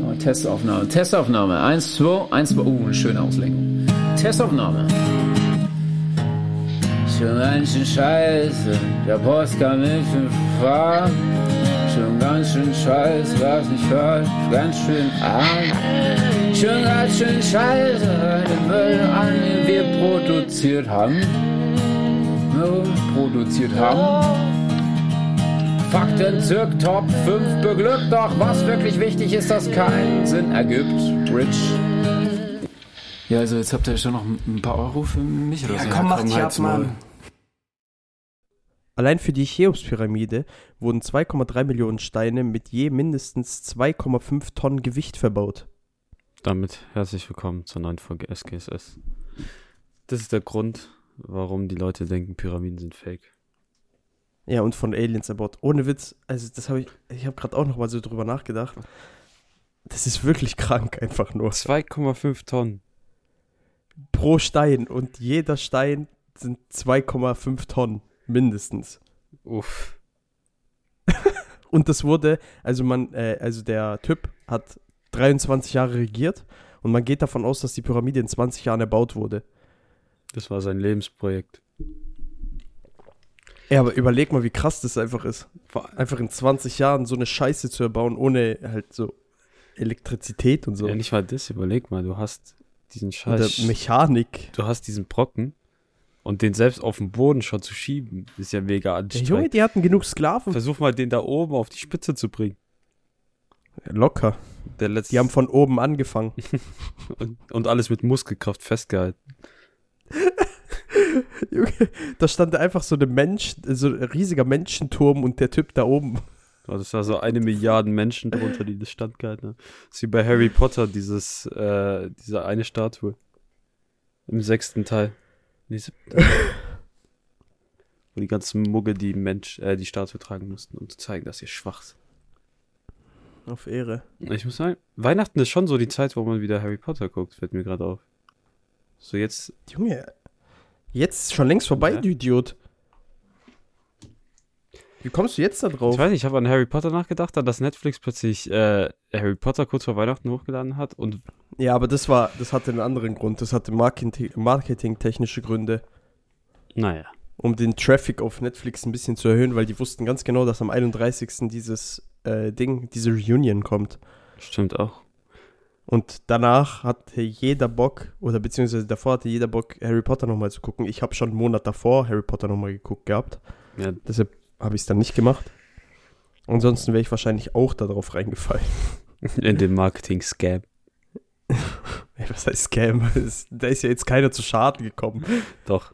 Oh, Testaufnahme, Testaufnahme. Eins, zwei, eins, zwei. Uh, eine schöne Auslenkung. Testaufnahme. Schon ganz schön scheiße, der Post kann nicht fahren. Schon ganz schön scheiße, was nicht falsch, ganz schön arm. Schon ganz schön scheiße, den Müll an, den wir produziert haben. No, produziert haben. Fakten zirk Top 5 beglückt, doch was wirklich wichtig ist, dass keinen Sinn ergibt. Rich. Ja, also jetzt habt ihr schon noch ein paar Euro für mich oder Ja, so. komm, mach dich ab. Mann. Allein für die Cheops-Pyramide wurden 2,3 Millionen Steine mit je mindestens 2,5 Tonnen Gewicht verbaut. Damit herzlich willkommen zur neuen Folge SGSS. Das ist der Grund, warum die Leute denken, Pyramiden sind fake. Ja, und von Aliens erbaut. Ohne Witz, also das habe ich, ich habe gerade auch noch mal so drüber nachgedacht. Das ist wirklich krank einfach nur. 2,5 Tonnen. Pro Stein und jeder Stein sind 2,5 Tonnen mindestens. Uff. Und das wurde, also man, äh, also der Typ hat 23 Jahre regiert und man geht davon aus, dass die Pyramide in 20 Jahren erbaut wurde. Das war sein Lebensprojekt. Ja, aber überleg mal, wie krass das einfach ist. Einfach in 20 Jahren so eine Scheiße zu erbauen, ohne halt so Elektrizität und so. Ja, nicht mal das, überleg mal, du hast diesen Oder Scheiß. Mechanik. Du hast diesen Brocken und den selbst auf den Boden schon zu schieben, ist ja mega Ja, Junge, anstrengend. die hatten genug Sklaven. Versuch mal, den da oben auf die Spitze zu bringen. Locker. Der letzte Die haben von oben angefangen. und, und alles mit Muskelkraft festgehalten. Junge, da stand einfach so ein Mensch, so ein riesiger Menschenturm und der Typ da oben. Oh, das war so eine Milliarde Menschen drunter, die das standgehalten haben. Das ist wie bei Harry Potter, dieses, äh, diese eine Statue. Im sechsten Teil. Nee, siebten Teil. Wo die ganzen Mugge die Mensch, äh, die Statue tragen mussten, um zu zeigen, dass sie schwach sind. Auf Ehre. Ich muss sagen, Weihnachten ist schon so die Zeit, wo man wieder Harry Potter guckt, fällt mir gerade auf. So jetzt, Junge, jetzt schon längst vorbei, Ja. du Idiot. Wie kommst du jetzt da drauf? ich weiß nicht, ich habe an Harry Potter nachgedacht, dann dass Netflix plötzlich äh, Harry Potter kurz vor Weihnachten hochgeladen hat und Ja, aber das war, das hatte einen anderen Grund. Das hatte Marketing, marketingtechnische Gründe, naja. um den Traffic auf Netflix ein bisschen zu erhöhen, weil die wussten ganz genau, dass am 31. dieses äh, Ding, diese Reunion kommt. Stimmt auch. Und danach hatte jeder Bock, oder beziehungsweise davor hatte jeder Bock, Harry Potter nochmal zu gucken. Ich habe schon einen Monat davor Harry Potter nochmal geguckt gehabt. Ja, Deshalb habe ich es dann nicht gemacht. Ansonsten wäre ich wahrscheinlich auch darauf reingefallen. in dem Marketing-Scam. Ey, was heißt Scam? Da ist ja jetzt keiner zu Schaden gekommen. Doch,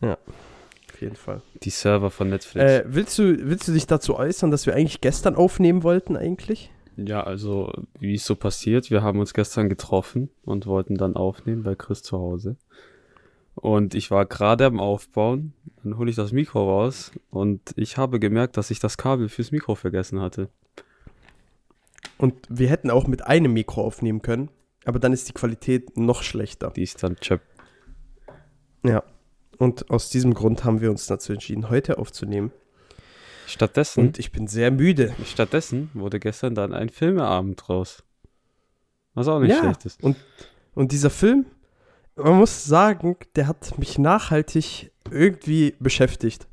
Auf jeden Fall. die Server von Netflix. Äh, willst, du, willst du dich dazu äußern, dass wir eigentlich gestern aufnehmen wollten eigentlich? Ja, also, wie es so passiert, wir haben uns gestern getroffen und wollten dann aufnehmen bei Chris zu Hause. Und ich war gerade am Aufbauen, dann hole ich das Mikro raus und ich habe gemerkt, dass ich das Kabel fürs Mikro vergessen hatte. Und wir hätten auch mit einem Mikro aufnehmen können, aber dann ist die Qualität noch schlechter. Die ist dann chap. Ja. Und aus diesem Grund haben wir uns dazu entschieden, heute aufzunehmen. Stattdessen, Und ich bin sehr müde. stattdessen wurde gestern dann ein Filmeabend raus. Was auch nicht Ja. schlecht ist. Und, und dieser Film, man muss sagen, der hat mich nachhaltig irgendwie beschäftigt.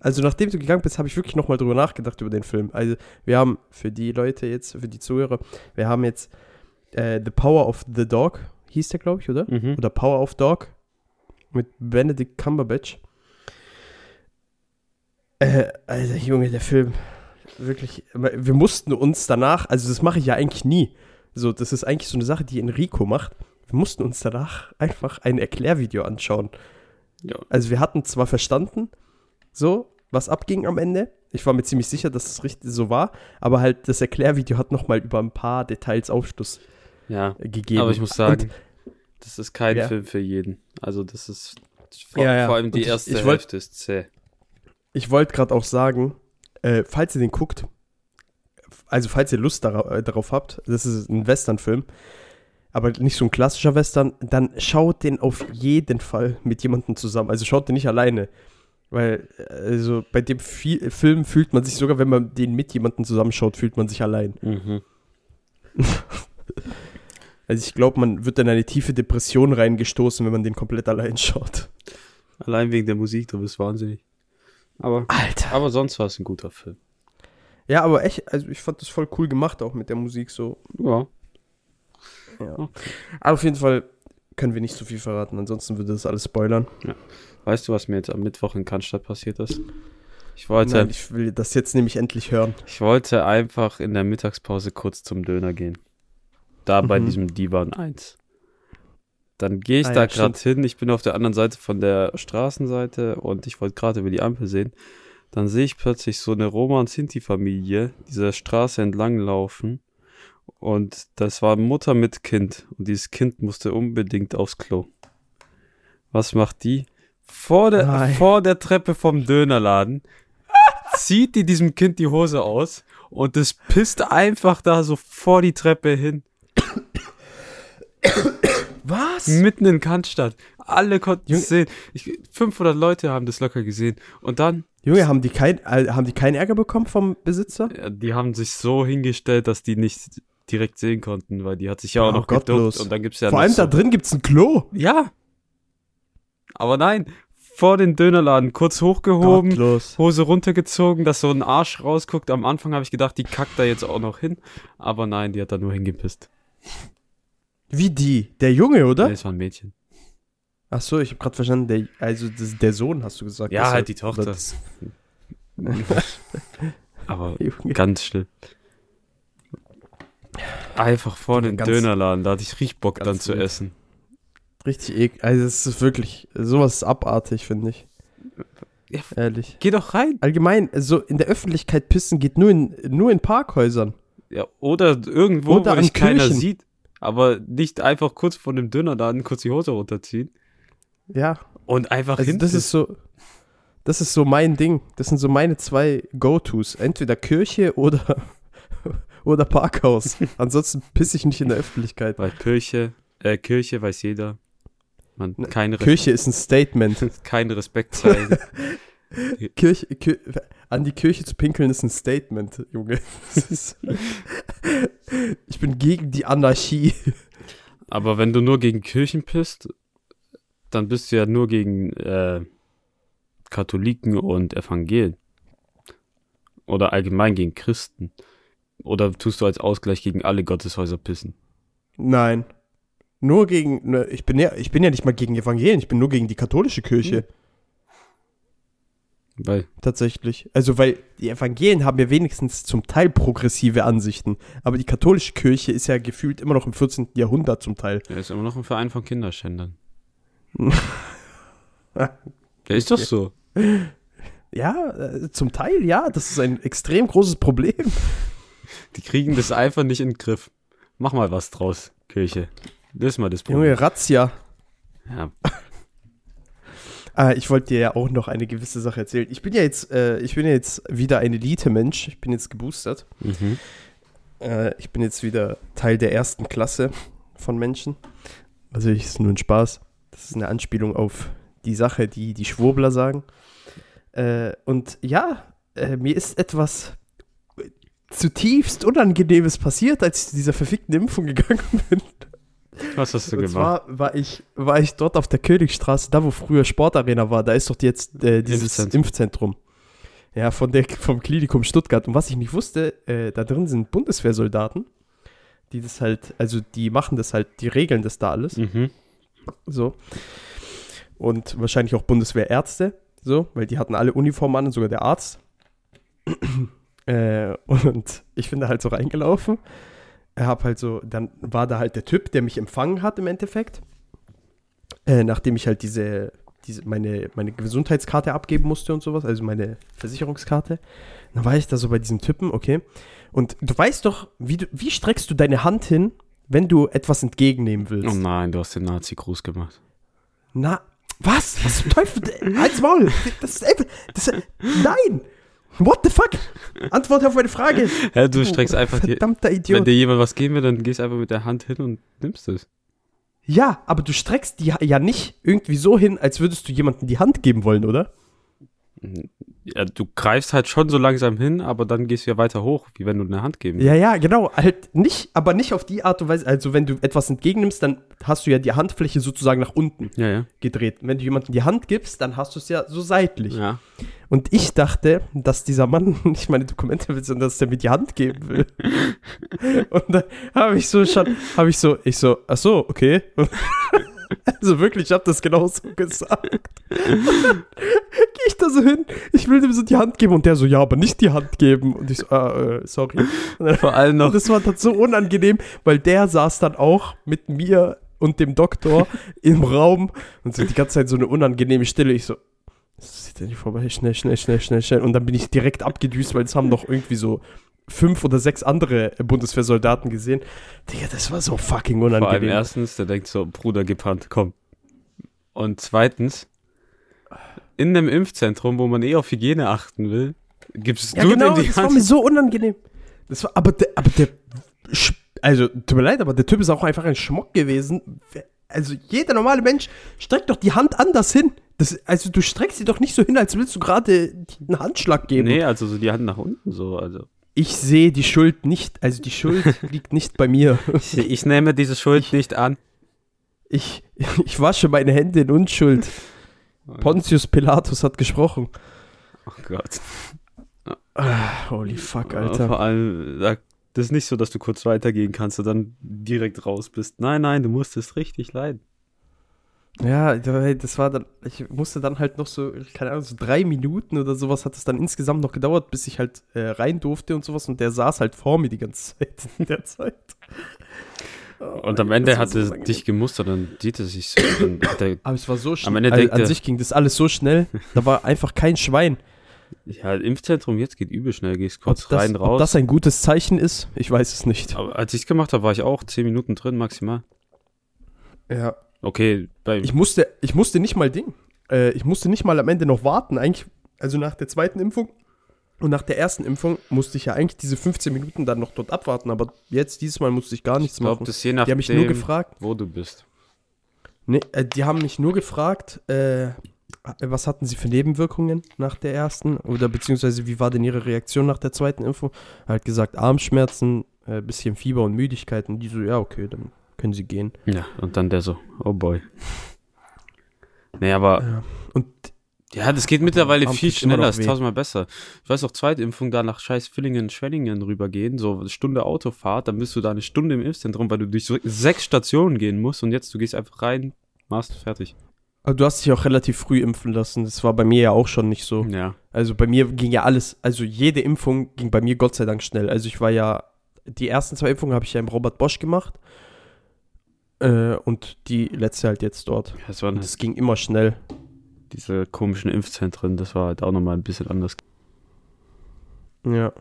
Also nachdem du gegangen bist, habe ich wirklich nochmal drüber nachgedacht über den Film. Also wir haben für die Leute jetzt, für die Zuhörer, wir haben jetzt äh, The Power of the Dog, hieß der, glaube ich, oder? Mhm. Oder Power of Dog mit Benedict Cumberbatch. Äh, Alter, Junge, der Film. Wirklich, wir mussten uns danach, also das mache ich ja eigentlich nie. So, das ist eigentlich so eine Sache, die Enrico macht. Wir mussten uns danach einfach ein Erklärvideo anschauen. Ja. Also wir hatten zwar verstanden, so, was abging am Ende. Ich war mir ziemlich sicher, dass es richtig so war, aber halt das Erklärvideo hat nochmal über ein paar Details Aufschluss Ja, gegeben. aber ich muss sagen, das ist kein Ja. Film für jeden. Also das ist vor, Ja, ja. vor allem die Und ich- erste ich wollt- Hälfte ist zäh. Ich wollte gerade auch sagen, äh, falls ihr den guckt, also falls ihr Lust darauf, äh, darauf habt, das ist ein Western-Film, aber nicht so ein klassischer Western, dann schaut den auf jeden Fall mit jemandem zusammen. Also schaut den nicht alleine. Weil, äh, also bei dem Fi Film fühlt man sich sogar, wenn man den mit jemandem zusammenschaut, fühlt man sich allein. Mhm. Also ich glaube, man wird in eine tiefe Depression reingestoßen, wenn man den komplett allein schaut. Allein wegen der Musik, du bist wahnsinnig. Aber, Alter. aber sonst war es ein guter Film. Ja, aber echt, also ich fand das voll cool gemacht, auch mit der Musik so. Ja. Ja. Aber auf jeden Fall können wir nicht so viel verraten, ansonsten würde das alles spoilern. Weißt du, was mir jetzt am Mittwoch in Cannstatt passiert ist? Ich wollte, Nein, ich will das jetzt nämlich endlich hören. ich wollte einfach in der Mittagspause kurz zum Döner gehen. Da bei Mhm. diesem Divan 1. Dann gehe ich Ah, da ja, gerade hin. Ich bin auf der anderen Seite von der Straßenseite und ich wollte gerade über die Ampel sehen. Dann sehe ich plötzlich so eine Roma- und Sinti-Familie dieser Straße entlang laufen. Und das war Mutter mit Kind. Und dieses Kind musste unbedingt aufs Klo. Was macht die? Vor der, Nein. vor der Treppe vom Dönerladen zieht die diesem Kind die Hose aus und es pisst einfach da so vor die Treppe hin. Was? Mitten in Cannstatt. Alle konnten Junge- es sehen. Ich, 500 Leute haben das locker gesehen. Und dann, Junge, haben die, kein, äh, haben die keinen Ärger bekommen vom Besitzer? ja, die haben sich so hingestellt, dass die nicht direkt sehen konnten, weil die hat sich ja auch Oh, noch gottlos. geduckt. Und dann gibt's ja Vor allem so, da drin gibt's ein Klo. Ja. Aber nein, vor den Dönerladen, kurz hochgehoben, Gottlos. Hose runtergezogen, dass so ein Arsch rausguckt. Am Anfang habe ich gedacht, die kackt da jetzt auch noch hin. Aber nein, die hat da nur hingepisst. Wie die? Der Junge, oder? Nee, das war ein Mädchen. Ach so, ich habe gerade verstanden, der, also das, der Sohn hast du gesagt. Ja, halt die Tochter. das- Aber Junge. ganz schlimm. Einfach vor den Ganz- Dönerladen, da hatte ich richtig Bock dann zu essen. Richtig eklig. Also es ist wirklich, sowas ist abartig, finde ich. Ja. Ehrlich. Geh doch rein. Allgemein, so in der Öffentlichkeit pissen geht nur in, nur in Parkhäusern. Ja, oder irgendwo, Oder wo dich keiner sieht. Aber nicht einfach kurz vor dem Dönerladen kurz die Hose runterziehen Ja. und einfach Also hin. das ist so, das ist so mein Ding. Das sind so meine zwei Go-Tos. Entweder Kirche oder, oder Parkhaus. Ansonsten pisse ich nicht in der Öffentlichkeit. Weil Kirche, äh, Kirche weiß jeder. Man, Ne, keine, Kirche ist ein Statement. keinen Respekt zeigen. Kirche, Kir an die Kirche zu pinkeln ist ein Statement, Junge. Ist ich bin gegen die Anarchie. Aber wenn du nur gegen Kirchen pisst, dann bist du ja nur gegen äh, Katholiken und Evangelien. Oder allgemein gegen Christen. Oder tust du als Ausgleich gegen alle Gotteshäuser pissen? Nein. Nur gegen, ne, ich bin ja, ich bin ja nicht mal gegen Evangelien, ich bin nur gegen die katholische Kirche. Weil, Tatsächlich. Also, weil die Evangelien haben ja wenigstens zum Teil progressive Ansichten. Aber die katholische Kirche ist ja gefühlt immer noch im 14. Jahrhundert zum Teil. er ist immer noch ein Verein von Kinderschändern. Der ist doch so. Ja, äh, zum Teil, ja. Das ist ein extrem großes Problem. Die kriegen das einfach nicht in den Griff. Mach mal was draus, Kirche. Das ist mal das Problem. Junge, Razzia. Ja, Ah, ich wollte dir ja auch noch eine gewisse Sache erzählen. Ich bin ja jetzt, äh, ich bin ja jetzt wieder ein Elite-Mensch. Ich bin jetzt geboostert. mhm. Äh, ich bin jetzt wieder Teil der ersten Klasse von Menschen. Also ich ist nur ein Spaß. Das ist eine Anspielung auf die Sache, die die Schwurbler sagen. Äh, und ja, äh, mir ist etwas zutiefst Unangenehmes passiert, als ich zu dieser verfickten Impfung gegangen bin. Was hast du Und gemacht? zwar war ich, war ich dort auf der Königstraße, da wo früher Sportarena war, da ist doch jetzt äh, dieses Impfzentrum. Impfzentrum. Ja, von der, vom Klinikum Stuttgart. Und was ich nicht wusste, äh, da drin sind Bundeswehrsoldaten, die das halt, also die machen das halt, die regeln das da alles. Mhm. So. Und wahrscheinlich auch Bundeswehrärzte, so, weil die hatten alle Uniformen an, sogar der Arzt. äh, und ich bin da halt so reingelaufen. Hab halt so, dann war da halt der Typ, der mich empfangen hat im Endeffekt. Äh, nachdem ich halt diese, diese meine, meine Gesundheitskarte abgeben musste und sowas, also meine Versicherungskarte. Dann war ich da so bei diesem Typen, okay. Und du weißt doch, wie, du, wie streckst du deine Hand hin, wenn du etwas entgegennehmen willst? Oh nein, du hast den Nazi-Gruß gemacht. Na, was? Was zum Teufel? Halt's Maul! Das ist einfach. Das nein! What the fuck? Antwort auf meine Frage! Hä, du streckst einfach die, Verdammter Wenn Idiot. dir jemand was geben will, dann gehst einfach mit der Hand hin und nimmst es. Ja, aber du streckst die ja nicht irgendwie so hin, als würdest du jemandem die Hand geben wollen, oder? Ja, du greifst halt schon so langsam hin, aber dann gehst du ja weiter hoch, wie wenn du eine Hand geben Ja, ja, genau. Halt nicht, aber nicht auf die Art und Weise. Also, wenn du etwas entgegennimmst, dann hast du ja die Handfläche sozusagen nach unten Ja, ja. gedreht. Wenn du jemandem die Hand gibst, dann hast du es ja so seitlich. Ja. Und ich dachte, dass dieser Mann nicht meine Dokumente will, sondern dass er mir die Hand geben will. Und dann habe ich so schon, habe ich so, ich so, ach so, okay. Also wirklich, ich habe das genau so gesagt. Gehe ich da so hin, ich will dem so die Hand geben und der so, ja, aber nicht die Hand geben. Und ich so, ah, äh, sorry. Und dann- Vor allem noch und das war dann so unangenehm, weil der saß dann auch mit mir und dem Doktor im Raum und so die ganze Zeit so eine unangenehme Stille. Ich so, das sieht ja nicht vorbei, schnell, schnell, schnell, schnell, schnell. Und dann bin ich direkt abgedüst, weil es haben noch irgendwie so fünf oder sechs andere Bundeswehrsoldaten gesehen. Digga, das war so fucking Vor allem unangenehm. erstens, der denkt so, Bruder, gib Hand, komm. Und zweitens, in einem Impfzentrum, wo man eh auf Hygiene achten will, gibst Ja, du genau, dem die das war Hand. mir so unangenehm. Das war, aber der, aber der, also, tut mir leid, aber der Typ ist auch einfach ein Schmock gewesen. Also, jeder normale Mensch streckt doch die Hand anders hin. Das, also, du streckst sie doch nicht so hin, als willst du gerade einen Handschlag geben. Nee, also so die Hand nach unten so, also. Ich sehe die Schuld nicht, also die Schuld liegt nicht bei mir. Ich, ich nehme diese Schuld nicht an. Ich, ich wasche meine Hände in Unschuld. Pontius Pilatus hat gesprochen. Oh Gott. Ah, holy fuck, Alter. Vor allem, da- das ist nicht so, dass du kurz weitergehen kannst und dann direkt raus bist. Nein, nein, du musstest richtig leiden. Ja, das war dann, ich musste dann halt noch so, keine Ahnung, so drei Minuten oder sowas hat es dann insgesamt noch gedauert, bis ich halt äh, rein durfte und sowas und der saß halt vor mir die ganze Zeit in der Zeit. Oh Und am Ende hat er so dich gemustert, dann sieht er sich so. Dann hat er, Aber es war so schnell. Ende Also, an sich ging das alles so schnell, da war einfach kein Schwein. ja, Impfzentrum jetzt geht übel schnell, gehst Ob kurz das, rein, ob raus. das ein gutes Zeichen ist, ich weiß es nicht. Aber als ich es gemacht habe, war ich auch zehn Minuten drin maximal. Ja. Okay, Ich musste, ich musste nicht mal Ding. Äh, ich musste nicht mal am Ende noch warten. Eigentlich, also nach der zweiten Impfung und nach der ersten Impfung musste ich ja eigentlich diese 15 Minuten dann noch dort abwarten. Aber jetzt, dieses Mal musste ich gar nichts ich glaube, machen. das je Die haben mich nur nachdem, gefragt. wo du bist. Nee, äh, die haben mich nur gefragt, äh, was hatten sie für Nebenwirkungen nach der ersten? Oder beziehungsweise wie war denn ihre Reaktion nach der zweiten Impfung? Halt gesagt, Armschmerzen, äh, bisschen Fieber und Müdigkeit. Und die so, ja, okay, dann können sie gehen. Ja, und dann der so, oh boy. Nee, aber Ja. Und ja, das geht mittlerweile viel schneller, ist tausendmal besser. Ich weiß auch, Zweitimpfung da nach scheiß Villingen, Schwenningen rübergehen, so eine Stunde Autofahrt, dann bist du da eine Stunde im Impfzentrum, weil du durch so sechs Stationen gehen musst und jetzt du gehst einfach rein, machst fertig. aber du hast dich auch relativ früh impfen lassen. Das war bei mir ja auch schon nicht so. Ja. Also bei mir ging ja alles, also jede Impfung ging bei mir Gott sei Dank schnell. Also ich war ja, die ersten zwei Impfungen habe ich ja im Robert Bosch gemacht. Äh, und die letzte halt jetzt dort. Das Und halt das ging immer schnell. diese komischen Impfzentren, das war halt auch nochmal ein bisschen anders. Ja.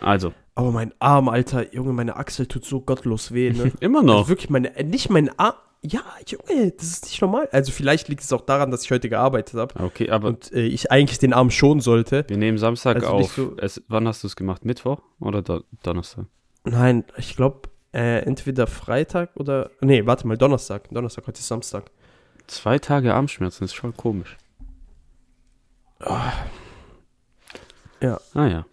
Also, Aber mein Arm, Alter, Junge, meine Achsel tut so gottlos weh, ne? immer Also noch. wirklich meine, äh, nicht mein Arm. Ja, Junge, das ist nicht normal. Also vielleicht liegt es auch daran, dass ich heute gearbeitet habe Okay, aber und äh, ich eigentlich den Arm schonen sollte. wir nehmen Samstag Also auf. so- es, wann hast du es gemacht? Mittwoch oder Do Donnerstag? Nein, ich glaube, äh, entweder Freitag oder. Nee, warte mal, Donnerstag. Donnerstag, heute ist Samstag. Zwei Tage Armschmerzen, ist schon komisch. Ja. Ah ja.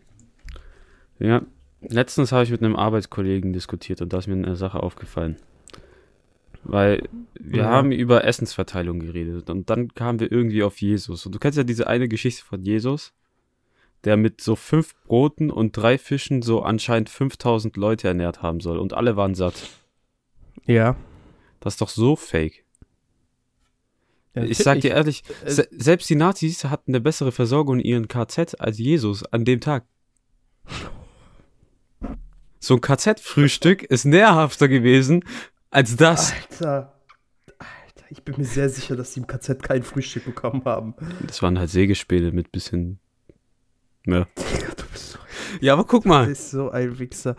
Ja, letztens habe ich mit einem Arbeitskollegen diskutiert und da ist mir eine Sache aufgefallen. Weil wir Ja. haben über Essensverteilung geredet und dann kamen wir irgendwie auf Jesus. Und du kennst ja diese eine Geschichte von Jesus, der mit so fünf Broten und drei Fischen so anscheinend 5000 Leute ernährt haben soll und alle waren satt. Ja. Das ist doch so fake. ja ich sag dir ehrlich, äh, se selbst die Nazis hatten eine bessere Versorgung in ihren KZ als Jesus an dem Tag. So ein KZ-Frühstück ist nährhafter gewesen als das. Alter. Alter, ich bin mir sehr sicher, dass die im KZ kein Frühstück bekommen haben. Das waren halt Sägespäne mit bisschen. Ja. Du bist so, ja, aber guck du mal, bist so ein Wichser.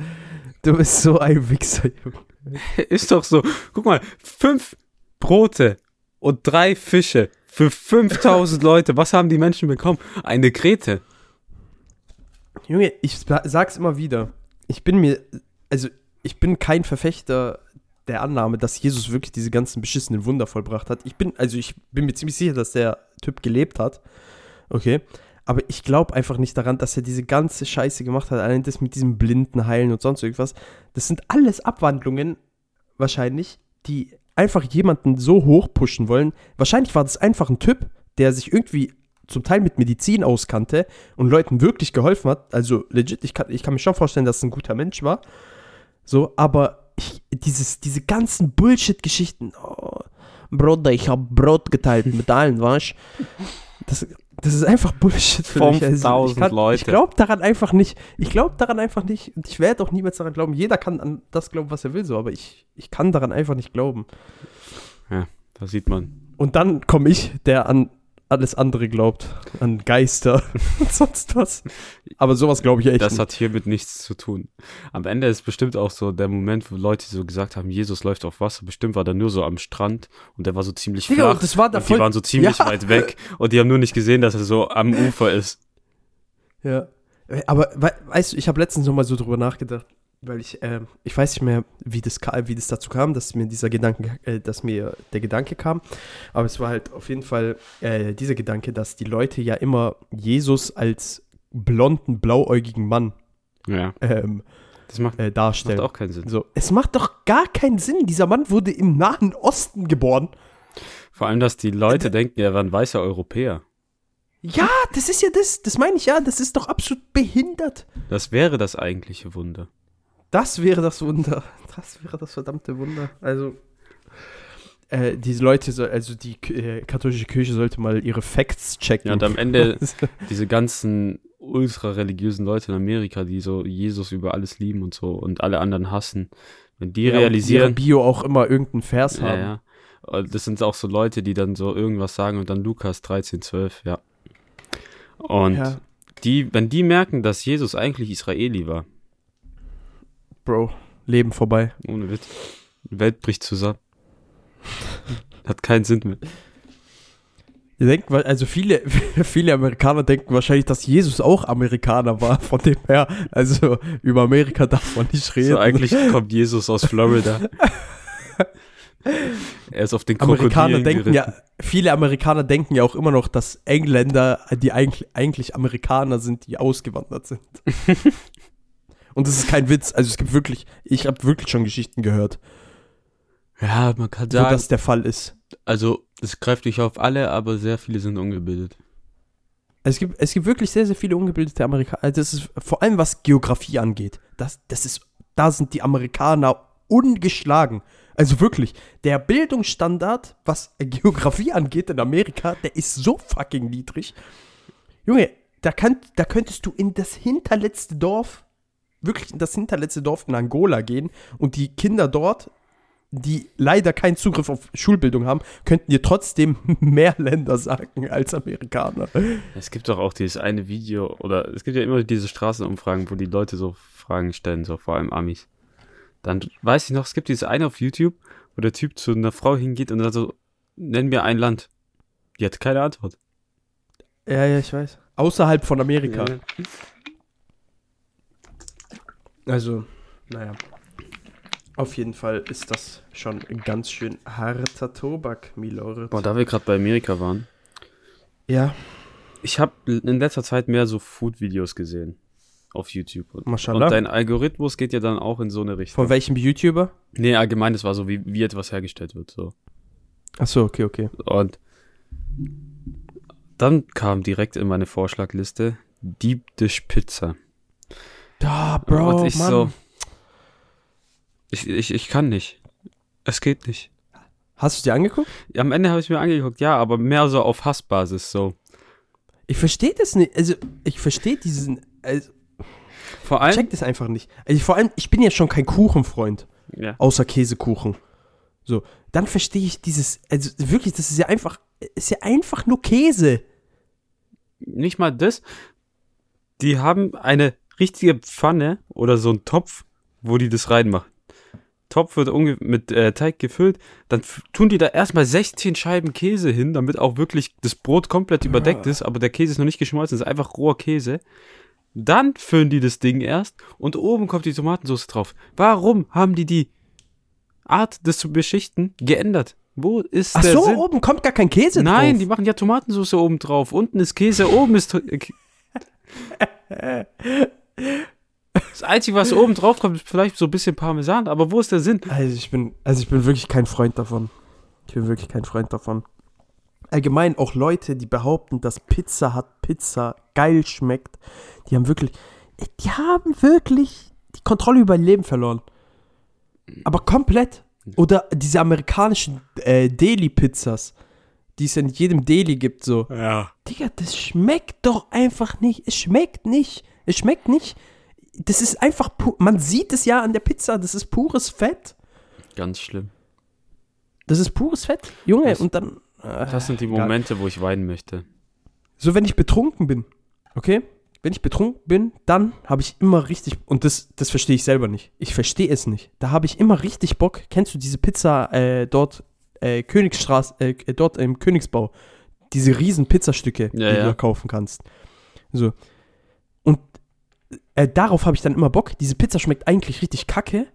Du bist so ein Wichser, Junge. ist doch so. Guck mal, fünf Brote und drei Fische für 5000 Leute. Was haben die Menschen bekommen? Eine Grete. Junge, ich sa- sag's immer wieder. Ich bin mir, also ich bin kein Verfechter der Annahme, dass Jesus wirklich diese ganzen beschissenen Wunder vollbracht hat. Ich bin, also ich bin mir ziemlich sicher, dass der Typ gelebt hat. Okay. Aber ich glaube einfach nicht daran, dass er diese ganze Scheiße gemacht hat. Allein das mit diesem blinden Heilen und sonst irgendwas. Das sind alles Abwandlungen, wahrscheinlich, die einfach jemanden so hoch pushen wollen. Wahrscheinlich war das einfach ein Typ, der sich irgendwie zum Teil mit Medizin auskannte und Leuten wirklich geholfen hat. Also legit, ich kann, ich kann mir schon vorstellen, dass es ein guter Mensch war. So, aber ich, dieses, diese ganzen Bullshit-Geschichten. Oh, Bruder, ich habe Brot geteilt mit allen, weißt das, das ist einfach Bullshit für mich. Also, ich 5000 Leute. Ich glaube daran einfach nicht. Ich glaube daran einfach nicht. Und ich werde auch niemals daran glauben. Jeder kann an das glauben, was er will, so, aber ich, ich kann daran einfach nicht glauben. Da sieht man. Und dann komme ich, der an alles andere glaubt. An Geister und sonst was. Aber sowas glaube ich echt Das nicht. hat hiermit nichts zu tun. Am Ende ist bestimmt auch so der Moment, wo Leute so gesagt haben, Jesus läuft auf Wasser. Bestimmt war der nur so am Strand und der war so ziemlich flach. und das war da und die waren so ziemlich Ja. weit weg und die haben nur nicht gesehen, dass er so am Ufer ist. Ja. Aber we weißt du, ich habe letztens noch mal so drüber nachgedacht, weil ich, ähm, ich weiß nicht mehr, wie das, wie das dazu kam, dass mir dieser Gedanke, äh, dass mir der Gedanke kam. Aber es war halt auf jeden Fall äh, dieser Gedanke, dass die Leute ja immer Jesus als blonden, blauäugigen Mann Ja, ähm, das macht, äh, macht darstellen. auch keinen Sinn. So, es macht doch gar keinen Sinn. Dieser Mann wurde im Nahen Osten geboren. Vor allem, dass die Leute denken, er war ein weißer Europäer. Ja, das ist ja das. Das meine ich ja. Das ist doch absolut behindert. Das wäre das eigentliche Wunder. Das wäre das Wunder. Das wäre das verdammte Wunder. Also, äh, diese Leute, so, also die äh, katholische Kirche sollte mal ihre Facts checken. Ja, und am Ende diese ganzen ultra-religiösen Leute in Amerika, die so Jesus über alles lieben und so und alle anderen hassen, wenn die Ja, realisieren, Bio auch immer irgendeinen Vers ja, haben. ja, das sind auch so Leute, die dann so irgendwas sagen und dann Lukas 13, 12, ja. Und Ja, die, wenn die merken, dass Jesus eigentlich Israeli war, Bro, Leben vorbei. ohne Witz, die Welt bricht zusammen. Hat keinen Sinn mehr. Weil- also viele, viele Amerikaner denken wahrscheinlich, dass Jesus auch Amerikaner war. Von dem her, also über Amerika darf man nicht reden. So, eigentlich kommt Jesus aus Florida. er ist auf den Amerikaner Krokodilen denken geritten. ja, viele Amerikaner denken ja auch immer noch, dass Engländer, die eigentlich, eigentlich Amerikaner sind, die ausgewandert sind. Und das ist kein Witz. Also es gibt wirklich, ich habe wirklich schon Geschichten gehört, Ja, man kann wo sagen, das der Fall ist. also es greift nicht auf alle, aber sehr viele sind ungebildet. Es gibt, es gibt wirklich sehr, sehr viele ungebildete Amerikaner. Also das ist vor allem was Geografie angeht. Das, das ist, da sind die Amerikaner ungeschlagen. Also wirklich, der Bildungsstandard, was Geografie angeht in Amerika, der ist so fucking niedrig. Junge, da, kann, da könntest du in das hinterletzte Dorf, wirklich in das hinterletzte Dorf in Angola gehen und die Kinder dort, die leider keinen Zugriff auf Schulbildung haben, könnten dir trotzdem mehr Länder sagen als Amerikaner. Es gibt doch auch dieses eine Video, oder es gibt ja immer diese Straßenumfragen, wo die Leute so Fragen stellen, so vor allem Amis. Dann weiß ich noch, es gibt dieses eine auf YouTube, wo der Typ zu einer Frau hingeht und dann so, nenn mir ein Land. Die hat keine Antwort. Ja, ja, ich weiß. Außerhalb von Amerika. Also, naja. Auf jeden Fall ist das schon ein ganz schön harter Tobak, Milord. Boah, da wir gerade bei Amerika waren. Ja, Ich habe in letzter Zeit mehr so Food-Videos gesehen. Auf YouTube. Und, und dein Algorithmus geht ja dann auch in so eine Richtung. von welchem YouTuber? Nee, allgemein, das war so, wie, wie etwas hergestellt wird. So. Achso, okay, okay. Und dann kam direkt in meine Vorschlagliste Deep Dish Pizza. Da, Bro, und ich Mann. so, ich, ich, ich kann nicht. Es geht nicht. Hast du es dir angeguckt? Am Ende habe ich mir angeguckt, ja, aber mehr so auf Hassbasis so. Ich verstehe das nicht. Also, ich verstehe diesen. Also, Vor ich allem, check das einfach nicht. Also, vor allem, ich bin ja schon kein Kuchenfreund. ja, außer Käsekuchen. So, dann verstehe ich dieses, also wirklich, das ist ja einfach, ist ja einfach nur Käse. nicht mal das. Die haben eine richtige Pfanne oder so einen Topf, wo die das reinmachen. Topf wird mit äh, Teig gefüllt, dann tun die da erstmal 16 Scheiben Käse hin, damit auch wirklich das Brot komplett überdeckt ist, aber der Käse ist noch nicht geschmolzen, es ist einfach roher Käse. Dann füllen die das Ding erst und oben kommt die Tomatensauce drauf. Warum haben die die Art, das zu beschichten, geändert? Wo ist Ach der so, Sinn? oben kommt gar kein Käse Nein, drauf. die machen ja Tomatensauce oben drauf. Unten ist Käse, oben ist. Das Einzige, was oben drauf kommt, ist vielleicht so ein bisschen Parmesan, aber wo ist der Sinn? Also ich bin, also ich bin wirklich kein Freund davon. Ich bin wirklich kein Freund davon. Allgemein auch Leute, die behaupten, dass Pizza hat Pizza geil schmeckt, die haben wirklich, die haben wirklich die Kontrolle über ihr Leben verloren. Aber komplett. Oder diese amerikanischen äh, Deli-Pizzas, die es in jedem Deli gibt, so. Ja. Digga, das schmeckt doch einfach nicht. Es schmeckt nicht. Es schmeckt nicht. Das ist einfach, man sieht es ja an der Pizza, das ist pures Fett. Ganz schlimm. Das ist pures Fett, Junge. Das- und dann. Das sind die Egal. Momente, wo ich weinen möchte. So, wenn ich betrunken bin, okay? Wenn ich betrunken bin, dann habe ich immer richtig. Und das, das verstehe ich selber nicht. Ich verstehe es nicht. Da habe ich immer richtig Bock. Kennst du diese Pizza äh, dort, äh, Königsstraße, äh, dort im Königsbau? Diese riesen Pizzastücke, Ja, die ja. du da kaufen kannst. So. Äh, darauf habe ich dann immer Bock. Diese Pizza schmeckt eigentlich richtig kacke,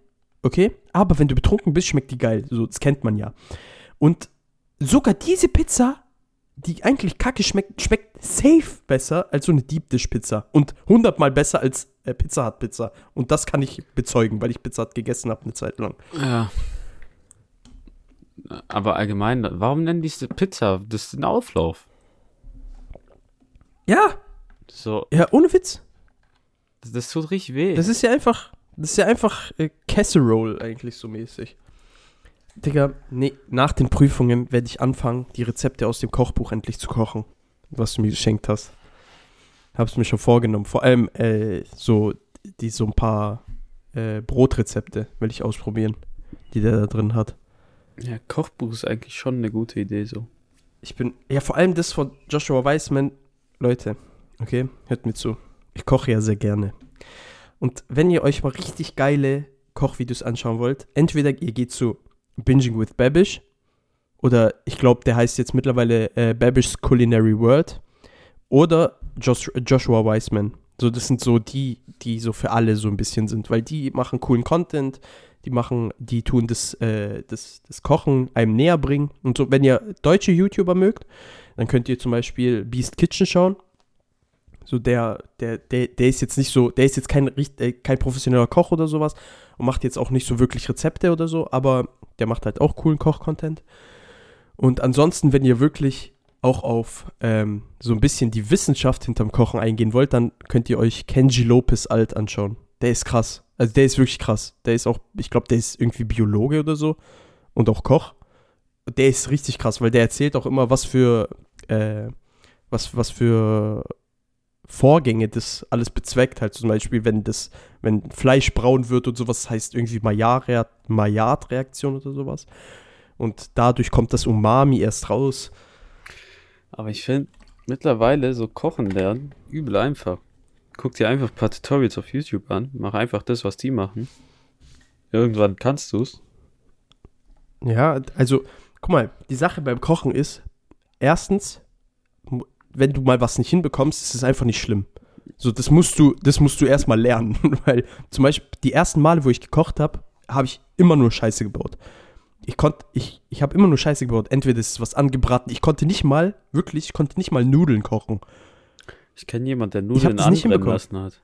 okay? Aber wenn du betrunken bist, schmeckt die geil. So, das kennt man ja. Und sogar diese Pizza, die eigentlich kacke schmeckt, schmeckt safe besser als so eine Deep Dish Pizza. Und hundertmal besser als äh, Pizza Hut Pizza. Und das kann ich bezeugen, weil ich Pizza Hut gegessen habe eine Zeit lang. Ja. Aber allgemein, warum nennen die es Pizza? Das ist ein Auflauf. Ja, So, ja, ohne Witz. Das, das tut richtig weh. Das ist ja einfach, das ist ja einfach äh, Casserole eigentlich so mäßig. Digga, nee, nach den Prüfungen werde ich anfangen, die Rezepte aus dem Kochbuch endlich zu kochen, was du mir geschenkt hast. Hab's mir schon vorgenommen. Vor allem äh, so, die so ein paar äh, Brotrezepte will ich ausprobieren, die der da drin hat. ja, Kochbuch ist eigentlich schon eine gute Idee so. Ich bin, ja, vor allem das von Joshua Weissman. Leute, okay, hört mir zu. Ich koche ja sehr gerne. Und wenn ihr euch mal richtig geile Kochvideos anschauen wollt, entweder ihr geht zu Binging with Babish oder ich glaube, der heißt jetzt mittlerweile äh, Babish's Culinary World oder Josh, Joshua Weissman. So, das sind so die, die so für alle so ein bisschen sind, weil die machen coolen Content, die machen, die tun das, äh, das, das Kochen einem näher bringen. Und so, wenn ihr deutsche YouTuber mögt, dann könnt ihr zum Beispiel Beast Kitchen schauen. So der, der, der, der ist jetzt nicht so, der ist jetzt kein, äh, kein professioneller Koch oder sowas und macht jetzt auch nicht so wirklich Rezepte oder so, aber der macht halt auch coolen Koch-Content. Und ansonsten, wenn ihr wirklich auch auf ähm, so ein bisschen die Wissenschaft hinterm Kochen eingehen wollt, dann könnt ihr euch Kenji Lopez alt anschauen. Der ist krass. Also der ist wirklich krass. Der ist auch, ich glaube, der ist irgendwie Biologe oder so und auch Koch. Der ist richtig krass, weil der erzählt auch immer, was für, äh, was, was für Vorgänge das alles bezweckt. Halt zum Beispiel, wenn das, wenn Fleisch braun wird und sowas, heißt irgendwie Maillard- Maillard-Reaktion oder sowas. Und dadurch kommt das Umami erst raus. Aber ich finde mittlerweile so kochen lernen übel einfach. Guck dir einfach ein paar Tutorials auf YouTube an, mach einfach das, was die machen. Irgendwann kannst du's. Ja, also, guck mal, die Sache beim Kochen ist, erstens, wenn du mal was nicht hinbekommst, ist es einfach nicht schlimm. So, das musst du, das musst du erstmal lernen. Weil zum Beispiel die ersten Male, wo ich gekocht habe, habe ich immer nur Scheiße gebaut. Ich konnte, ich, ich habe immer nur Scheiße gebaut. Entweder ist was angebraten. Ich konnte nicht mal, wirklich, ich konnte nicht mal Nudeln kochen. Ich kenne jemanden, der Nudeln anbrennen lassen hat.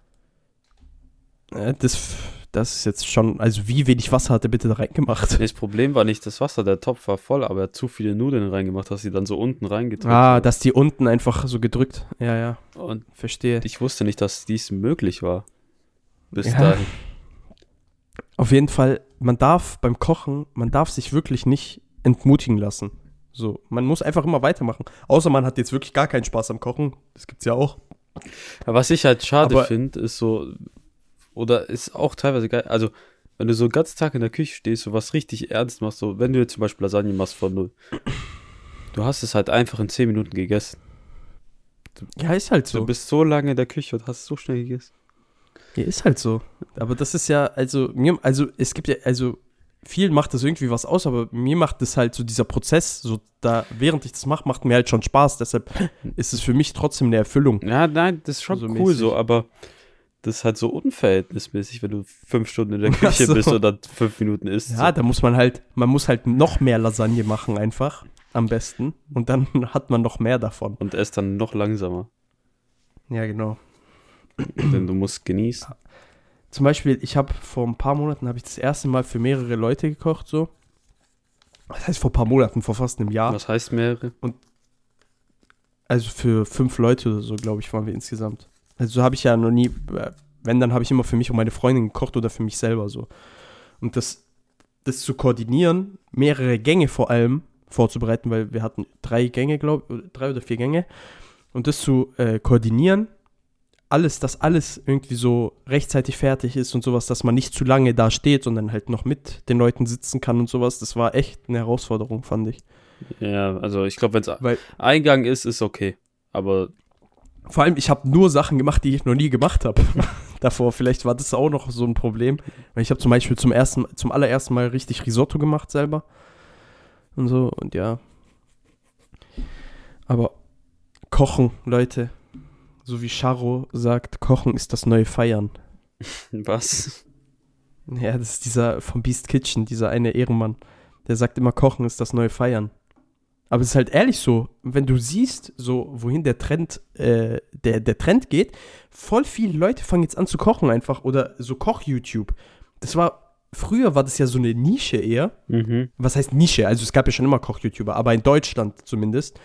Äh, Das, das ist jetzt schon, also wie wenig Wasser hat er bitte da reingemacht? Das Problem war nicht das Wasser, der Topf war voll, aber er hat zu viele Nudeln reingemacht, dass sie dann so unten reingedrückt Ah, wurden. dass die unten einfach so gedrückt. Ja, ja, Und verstehe. ich wusste nicht, dass dies möglich war. Bis Ja. dahin. Auf jeden Fall, man darf beim Kochen, man darf sich wirklich nicht entmutigen lassen. So, man muss einfach immer weitermachen. Außer man hat jetzt wirklich gar keinen Spaß am Kochen. Das gibt's ja auch. Was ich halt schade finde, ist so, oder ist auch teilweise geil, also wenn du so den ganzen Tag in der Küche stehst, so was richtig ernst machst, so wenn du jetzt zum Beispiel Lasagne machst von null, du hast es halt einfach in 10 Minuten gegessen. Ja, ist halt Du bist so lange in der Küche und hast es so schnell gegessen. Ja, ist halt so. Aber das ist ja, also, mir, also, es gibt ja, also, vielen macht das irgendwie was aus, aber mir macht das halt so dieser Prozess, so da, während ich das mache, macht mir halt schon Spaß. Deshalb ist es für mich trotzdem eine Erfüllung. Ja, nein, das ist schon So cool mäßig. so, aber das ist halt so unverhältnismäßig, wenn du fünf Stunden in der Küche so. bist und dann fünf Minuten isst. Ja, da muss man halt, man muss halt noch mehr Lasagne machen einfach, am besten. Und dann hat man noch mehr davon. Und esst dann noch langsamer. Ja, genau. denn du musst genießen. Zum Beispiel, ich habe vor ein paar Monaten, habe ich das erste Mal für mehrere Leute gekocht, so. Das heißt vor ein paar Monaten, vor fast einem Jahr. Was heißt mehrere? Also für fünf Leute oder so, glaube ich, waren wir insgesamt. Also so habe ich ja noch nie, äh, wenn, dann habe ich immer für mich und meine Freundin gekocht oder für mich selber so. Und das, das zu koordinieren, mehrere Gänge vor allem vorzubereiten, weil wir hatten drei Gänge, glaube ich, drei oder vier Gänge. Und das zu äh, koordinieren, alles, dass alles irgendwie so rechtzeitig fertig ist und sowas, dass man nicht zu lange da steht, sondern halt noch mit den Leuten sitzen kann und sowas, das war echt eine Herausforderung, fand ich. Ja, also ich glaube, wenn es Eingang ist, ist okay. Aber Vor allem, ich habe nur Sachen gemacht, die ich noch nie gemacht habe. Davor, vielleicht war das auch noch so ein Problem. Weil ich habe zum Beispiel zum ersten, zum allerersten Mal richtig Risotto gemacht selber. Und so, und ja. Aber Kochen, Leute, so wie Charo sagt, Kochen ist das neue Feiern. was? Ja, das ist dieser vom Beast Kitchen, dieser eine Ehrenmann. Der sagt immer, Kochen ist das neue Feiern. Aber es ist halt ehrlich so, wenn du siehst, so wohin der Trend, äh, der, der Trend geht, voll viele Leute fangen jetzt an zu kochen einfach oder so Koch-YouTube. Das war, früher war das ja so eine Nische eher. Mhm. Was heißt Nische? Also es gab ja schon immer Koch-YouTuber, aber in Deutschland zumindest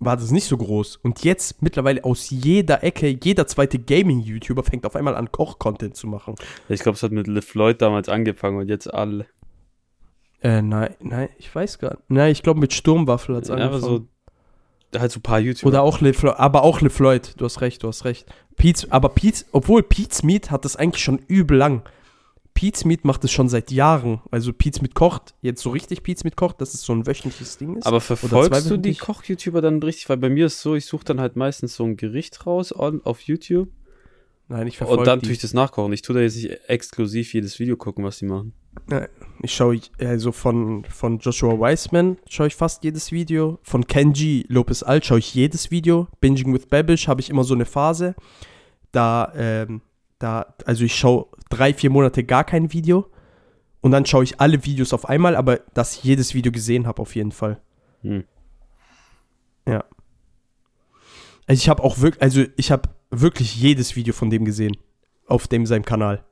war das nicht so groß. Und jetzt mittlerweile aus jeder Ecke, jeder zweite Gaming-YouTuber fängt auf einmal an, Koch-Content zu machen. Ich glaube, es hat mit Liv Lloyd damals angefangen und jetzt alle. Äh, nein, nein, ich weiß gar nicht. Nein, ich glaube mit Sturmwaffel hat es Ja, angefangen. aber so, halt so ein paar YouTuber. Oder auch Liv Lloyd, aber auch Liv Lloyd, du hast recht, du hast recht. Pete's, aber Pete's, obwohl Pete's Meat hat das eigentlich schon übel lang. Pete's Meat macht es schon seit Jahren. Also Pete's Meat kocht, jetzt so richtig Pete's Meat kocht, dass es so ein wöchentliches Ding ist. Aber verfolgst du die? Koch-YouTuber dann richtig? Weil bei mir ist so, ich suche dann halt meistens so ein Gericht raus on, auf YouTube Nein, ich verfolge und dann die. tue ich das nachkochen. Ich tue da jetzt nicht exklusiv jedes Video gucken, was die machen. Ich schaue, also von, von Joshua Weissman schaue ich fast jedes Video. Von Kenji Lopez Alt schaue ich jedes Video. Binging with Babish habe ich immer so eine Phase. Da, ähm, da, also ich schaue drei, vier Monate gar kein Video. Und dann schaue ich alle Videos auf einmal, aber dass ich jedes Video gesehen habe, auf jeden Fall. Hm. Ja. Also ich habe auch wirklich, also ich habe wirklich jedes Video von dem gesehen. Auf dem seinem Kanal.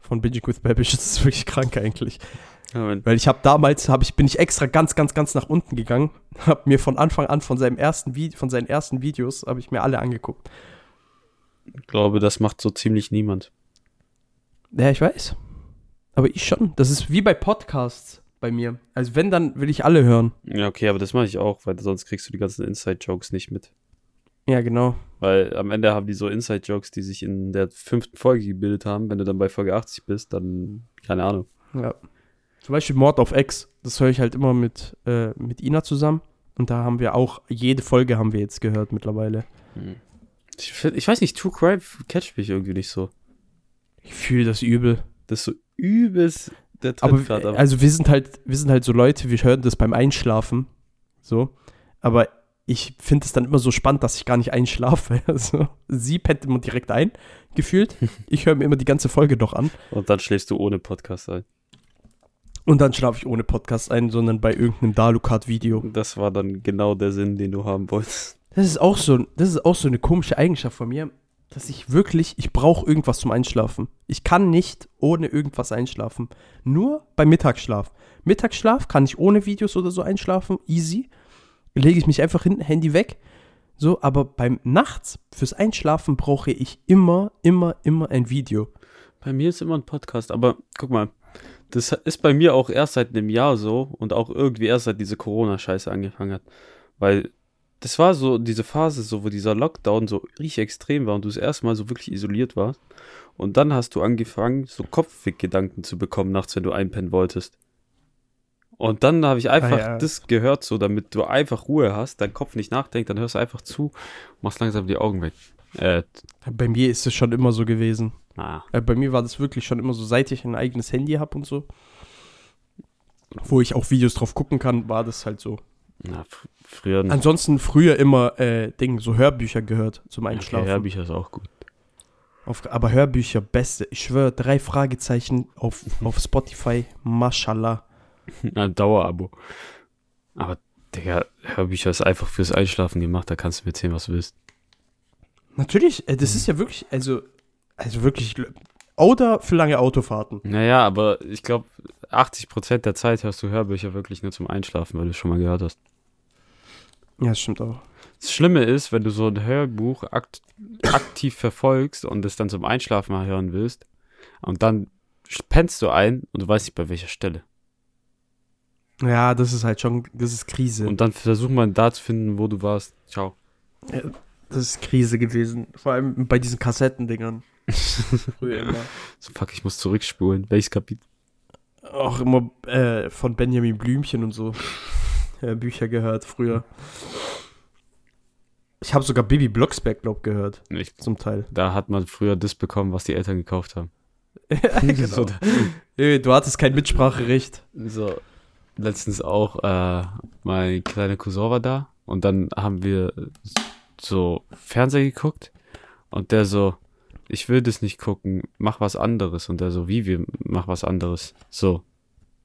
Von Binging with Babish. Das ist wirklich krank eigentlich. Ja, wenn, Weil ich habe damals, hab ich, bin ich extra ganz, ganz, ganz nach unten gegangen, habe mir von Anfang an von seinem ersten Vi von seinen ersten Videos, habe ich mir alle angeguckt. ich glaube, das macht so ziemlich niemand. Ja, ich weiß. Aber ich schon. Das ist wie bei Podcasts bei mir. Also wenn, dann will ich alle hören. Ja, okay, aber das mache ich auch, weil sonst kriegst du die ganzen Inside-Jokes nicht mit. Ja, genau. Weil am Ende haben die so Inside-Jokes, die sich in der fünften Folge gebildet haben. Wenn du dann bei Folge 80 bist, dann, keine Ahnung. Ja. Zum Beispiel Mord auf Ex. Das höre ich halt immer mit, äh, mit Ina zusammen. Und da haben wir auch, jede Folge haben wir jetzt gehört mittlerweile. Ich, find- ich weiß nicht, True Crime catcht mich irgendwie nicht so. Ich fühle das übel. Das ist so übelst der grad, aber also wir sind halt, wir sind halt so Leute, wir hören das beim Einschlafen. So. Aber ich finde es dann immer so spannend, dass ich gar nicht einschlafe. Also, sie pennt immer direkt ein, gefühlt. Ich höre mir immer die ganze Folge doch an. Und dann schläfst du ohne Podcast ein. Und dann schlafe ich ohne Podcast ein, sondern bei irgendeinem Dalukat-Video. Das war dann genau der Sinn, den du haben wolltest. Das ist auch so, das ist auch so eine komische Eigenschaft von mir, dass ich wirklich, ich brauche irgendwas zum Einschlafen. Ich kann nicht ohne irgendwas einschlafen. Nur beim Mittagsschlaf. Mittagsschlaf kann ich ohne Videos oder so einschlafen, easy. Lege ich mich einfach hin, Handy weg. So, aber beim Nachts fürs Einschlafen brauche ich immer, immer, immer ein Video. Bei mir ist immer ein Podcast, aber guck mal, das ist bei mir auch erst seit einem Jahr so und auch irgendwie erst seit diese Corona-Scheiße angefangen hat. Weil das war so diese Phase, so wo dieser Lockdown so richtig extrem war und du das erste Mal so wirklich isoliert warst. Und dann hast du angefangen, so Kopfweggedanken zu bekommen, nachts, wenn du einpennen wolltest. Und dann habe ich einfach ja. das gehört, so damit du einfach Ruhe hast, dein Kopf nicht nachdenkt, dann hörst du einfach zu, machst langsam die Augen weg. Äh, Bei mir ist es schon immer so gewesen. na, Äh, bei mir war das wirklich schon immer so, seit ich ein eigenes Handy habe und so, wo ich auch Videos drauf gucken kann, war das halt so. na fr früher Ansonsten früher immer äh, Ding, so Hörbücher gehört zum Okay, Einschlafen. Hörbücher ist auch gut. Auf, aber Hörbücher, beste. Ich schwöre, drei Fragezeichen auf, auf Spotify. Mashallah. Ein Dauerabo. Aber, Digga, Hörbücher ist einfach fürs Einschlafen gemacht, da kannst du mir erzählen, was du willst. Natürlich, äh, das ist ja wirklich, also, also wirklich, oder für lange Autofahrten. Naja, aber ich glaube, 80% der Zeit hörst du Hörbücher wirklich nur zum Einschlafen, weil du es schon mal gehört hast. Ja, das stimmt auch. Das Schlimme ist, wenn du so ein Hörbuch akt aktiv verfolgst und es dann zum Einschlafen mal hören willst und dann pennst du ein und du weißt nicht bei welcher Stelle. Ja, das ist halt schon, das ist Krise. Und dann versuch mal da zu finden, wo du warst. Ciao. das ist Krise gewesen. Vor allem bei diesen Kassettendingern. Früher immer. So, fuck, ich muss zurückspulen. Welches Kapitel? Auch immer äh, von Benjamin Blümchen und so. Ja, Bücher gehört früher. Ich habe sogar Bibi Blocksberg, glaub gehört. Ich, Zum Teil. da hat man früher das bekommen, was die Eltern gekauft haben. ja, genau. So, Ey, Du hattest kein Mitspracherecht. so letztens auch, äh, mein kleiner Cousin war da und dann haben wir so Fernseher geguckt und der so, ich will das nicht gucken, mach was anderes. Und der so, wie wir, mach was anderes. So.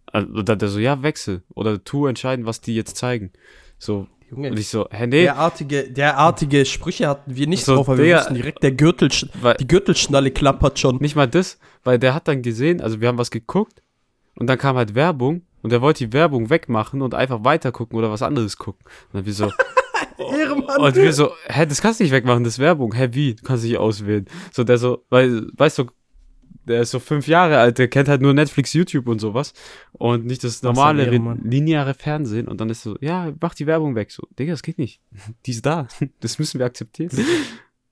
Also, Und dann der so, ja, wechsel. Oder tu entscheiden, was die jetzt zeigen. So. Und Junge, ich so, hä, nee, derartige, derartige Sprüche hatten wir nicht So, drauf, aber wir Digga. wussten direkt, der Gürtel, weil, die Gürtelschnalle klappert schon. nicht mal das, weil der hat dann gesehen, also wir haben was geguckt und dann kam halt Werbung und er wollte die Werbung wegmachen und einfach weiter gucken oder was anderes gucken. Und dann wir so, Ehrenmann. Und wir so, hä, das kannst du nicht wegmachen, das ist Werbung. Hä, wie? Du kannst nicht auswählen. So, der so, weil, weißt du, der ist so fünf Jahre alt, der kennt halt nur Netflix, YouTube und sowas. Und nicht das normale, lineare Fernsehen. Und dann ist so, ja, mach die Werbung weg. So, Digga, das geht nicht. Die ist da. Das müssen wir akzeptieren.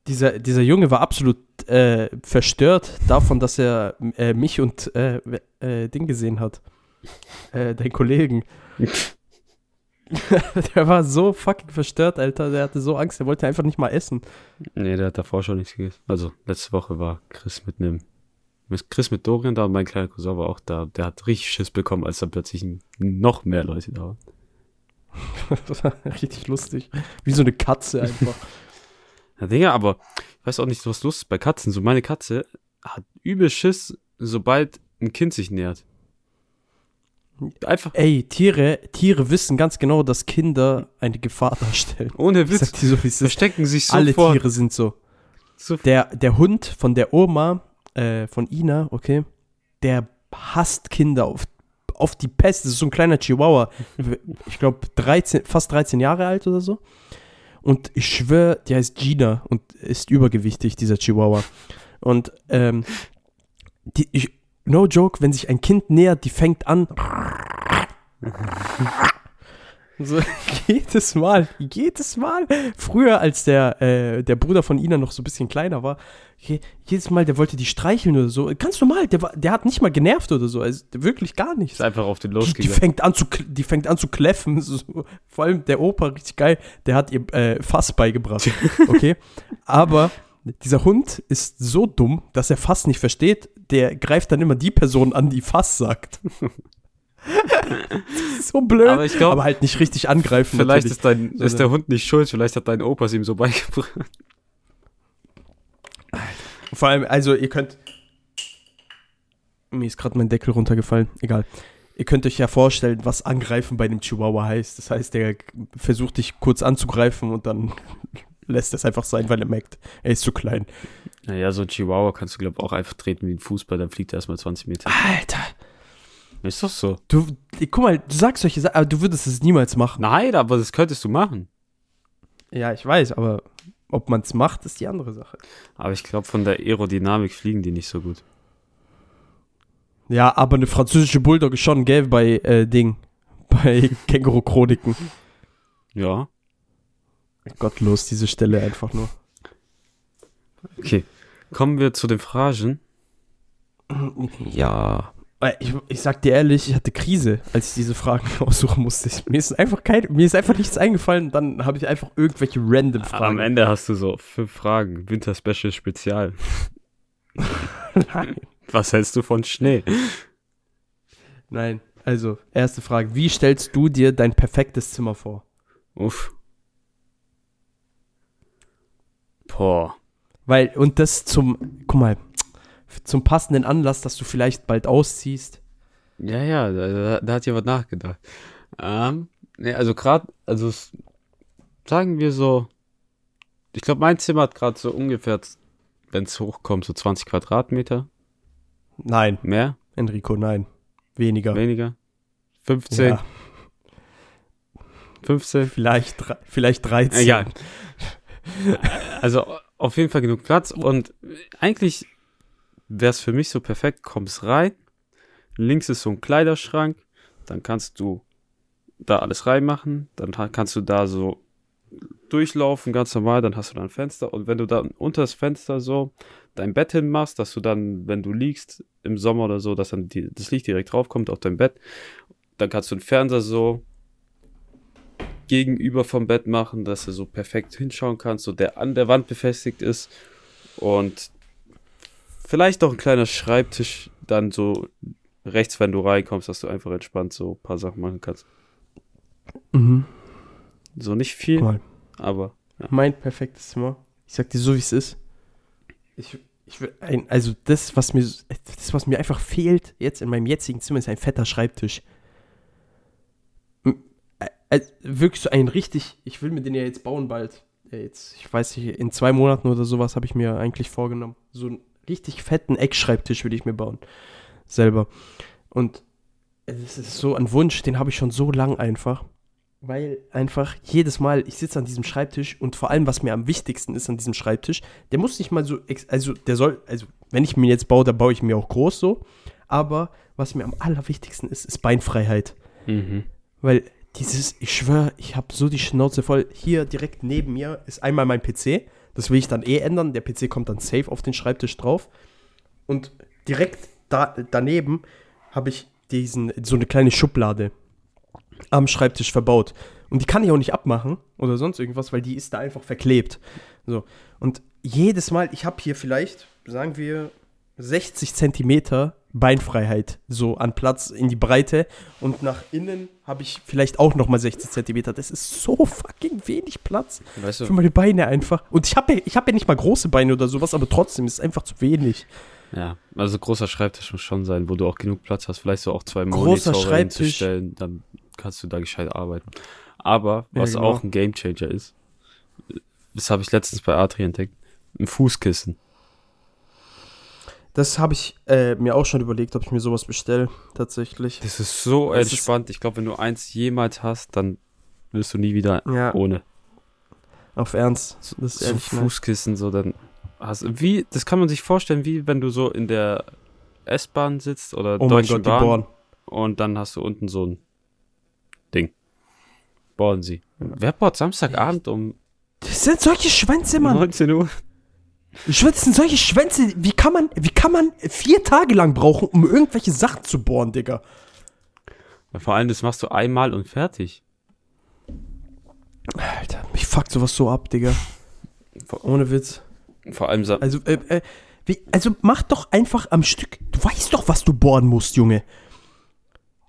dieser, dieser Junge war absolut äh, verstört davon, dass er äh, mich und äh, äh, Ding gesehen hat. Äh, dein Kollegen. der war so fucking verstört, Alter. Der hatte so Angst, der wollte einfach nicht mal essen. Nee, der hat davor schon nichts gegessen. Also, letzte Woche war Chris mit einem, Chris mit Dorian da und mein kleiner Cousin war auch da. Der hat richtig Schiss bekommen, als dann plötzlich noch mehr Leute da waren. Das war richtig lustig. Wie so eine Katze einfach. Ja, Digga, aber ich weiß auch nicht, was los ist bei Katzen. So, meine Katze hat übel Schiss, sobald ein Kind sich nähert. Einfach Ey, Tiere, Tiere wissen ganz genau, dass Kinder eine Gefahr darstellen. ohne Witz. dir so. Verstecken sich Alle sofort. Tiere sind so. So, Der, der Hund von der Oma, äh, von Ina, okay, der hasst Kinder auf, auf die Pest. Das ist so ein kleiner Chihuahua. Ich glaube, 13, fast 13 Jahre alt oder so. Und ich schwöre, der heißt Gina und ist übergewichtig, dieser Chihuahua. Und ähm, die, ich, no joke, wenn sich ein Kind nähert, die fängt an. So, jedes Mal, jedes Mal. Früher, als der, äh, der Bruder von Ina noch so ein bisschen kleiner war, je, jedes Mal, der wollte die streicheln oder so. Ganz normal, der, war, der hat nicht mal genervt oder so. Also wirklich gar nichts. ist einfach auf den Die, die, losgegangen. fängt an zu, die fängt an zu kläffen. So. Vor allem der Opa, richtig geil, der hat ihr äh, Fass beigebracht. Okay? Aber dieser Hund ist so dumm, dass er Fass nicht versteht. Der greift dann immer die Person an, die Fass sagt. so blöd. Aber ich glaub, aber halt nicht richtig angreifen. Vielleicht ist, dein, ist der Hund nicht schuld, vielleicht hat dein Opa es ihm so beigebracht. Vor allem, also ihr könnt. Mir ist gerade mein Deckel runtergefallen. Egal. Ihr könnt euch ja vorstellen, was angreifen bei einem Chihuahua heißt. Das heißt, der versucht dich kurz anzugreifen und dann lässt es einfach sein, weil er merkt, er ist zu klein. Naja, so ein Chihuahua kannst du, glaube ich, auch einfach treten wie ein Fußball, dann fliegt er erstmal 20 Meter. Alter. Ist doch so. Du, guck mal, du sagst solche Sachen, aber du würdest es niemals machen. Nein, aber das könntest du machen. Ja, ich weiß, aber ob man es macht, ist die andere Sache. Aber ich glaube, von der Aerodynamik fliegen die nicht so gut. Ja, aber eine französische Bulldog ist schon, gell, bei äh, Ding. Bei Känguru-Chroniken. Ja. Gottlos, diese Stelle einfach nur. Okay. Kommen wir zu den Phrasen. Ja. Ich, ich sag dir ehrlich, ich hatte Krise, als ich diese Fragen aussuchen musste. Ich, mir, ist einfach kein, mir ist einfach nichts eingefallen. Dann habe ich einfach irgendwelche random Am Fragen. Ende hast du so fünf Fragen. Winter-Special Spezial. Nein. Was hältst du von Schnee? Nein. Also, erste Frage. Wie stellst du dir dein perfektes Zimmer vor? Uff. Boah. Weil, und das zum, guck mal, zum passenden Anlass, dass du vielleicht bald ausziehst. Ja, ja, da, da hat jemand nachgedacht. Ähm, nee, also gerade, also sagen wir so, ich glaube, mein Zimmer hat gerade so ungefähr, wenn es hochkommt, so 20 Quadratmeter. Nein, Mehr? Enrico, nein. Weniger. Weniger? 15? Ja, 15? vielleicht, vielleicht 13. Egal. Also auf jeden Fall genug Platz und eigentlich wäre es für mich so perfekt, kommst rein, links ist so ein Kleiderschrank, dann kannst du da alles reinmachen, dann kannst du da so durchlaufen, ganz normal, dann hast du da ein Fenster und wenn du dann unter das Fenster so dein Bett hinmachst, dass du dann, wenn du liegst im Sommer oder so, dass dann die, das Licht direkt draufkommt auf dein Bett, dann kannst du einen Fernseher so gegenüber vom Bett machen, dass du so perfekt hinschauen kannst, so der an der Wand befestigt ist und vielleicht auch ein kleiner Schreibtisch dann so rechts, wenn du reinkommst, dass du einfach entspannt so ein paar Sachen machen kannst. Mhm. So nicht viel, mal, aber mein perfektes Zimmer. Ich sag dir so, wie es ist. Ich, ich will ein, also das, was mir, das, was mir einfach fehlt jetzt in meinem jetzigen Zimmer, ist ein fetter Schreibtisch. Äh, wirklich so ein richtig, ich will mir den ja jetzt bauen bald. Ja, jetzt, ich weiß nicht, in zwei Monaten oder sowas habe ich mir eigentlich vorgenommen. So einen richtig fetten Eckschreibtisch will ich mir bauen. Selber. Und es ist so ein Wunsch, den habe ich schon so lang einfach. Weil einfach jedes Mal, ich sitze an diesem Schreibtisch und vor allem, was mir am wichtigsten ist an diesem Schreibtisch, der muss nicht mal so, ex also der soll, also wenn ich mir jetzt baue, dann baue ich mir auch groß so. Aber was mir am allerwichtigsten ist, ist Beinfreiheit. mhm. Weil dieses, ich schwöre, ich habe so die Schnauze voll. Hier direkt neben mir ist einmal mein PC. Das will ich dann eh ändern. Der PC kommt dann safe auf den Schreibtisch drauf. Und direkt da, daneben habe ich diesen, so eine kleine Schublade am Schreibtisch verbaut. Und die kann ich auch nicht abmachen oder sonst irgendwas, weil die ist da einfach verklebt. So. Und jedes Mal, ich habe hier vielleicht, sagen wir, 60 Zentimeter Beinfreiheit so an Platz in die Breite und nach innen habe ich vielleicht auch noch mal 60 Zentimeter. Das ist so fucking wenig Platz Weißt für du, meine Beine einfach. Und ich habe ja, ich hab ja nicht mal große Beine oder sowas, aber trotzdem ist es einfach zu wenig. ja, also großer Schreibtisch muss schon sein, wo du auch genug Platz hast, vielleicht so auch zwei Großer Monitore hinzustellen, dann kannst du da gescheit arbeiten. Aber, Ja, was genau. auch ein Gamechanger ist, das habe ich letztens bei Atri entdeckt, ein Fußkissen. Das habe ich äh, mir auch schon überlegt, ob ich mir sowas bestelle, tatsächlich. Das ist so Das ist- entspannt. ich glaube, wenn du eins jemals hast, dann wirst du nie wieder Ja, ohne. auf Ernst. So, Das ist so ehrlich nice. Fußkissen, so dann hast wie, das kann man sich vorstellen, wie wenn du so in der S-Bahn sitzt oder Oh Deutschen Gott, Bahn und dann hast du unten so ein Ding. Bauen sie. Wer baut Samstagabend um Das sind solche Schwänze, Mann. 19 Uhr? Das sind solche Schwänze. Wie kann man, wie kann man vier Tage lang brauchen, um irgendwelche Sachen zu bohren, Digga? Ja, vor allem, das machst du einmal und fertig. Alter, mich fuckt sowas so ab, Digga. Ohne Witz. Vor allem, Also, äh, äh, wie, also mach doch einfach am Stück. Du weißt doch, was du bohren musst, Junge.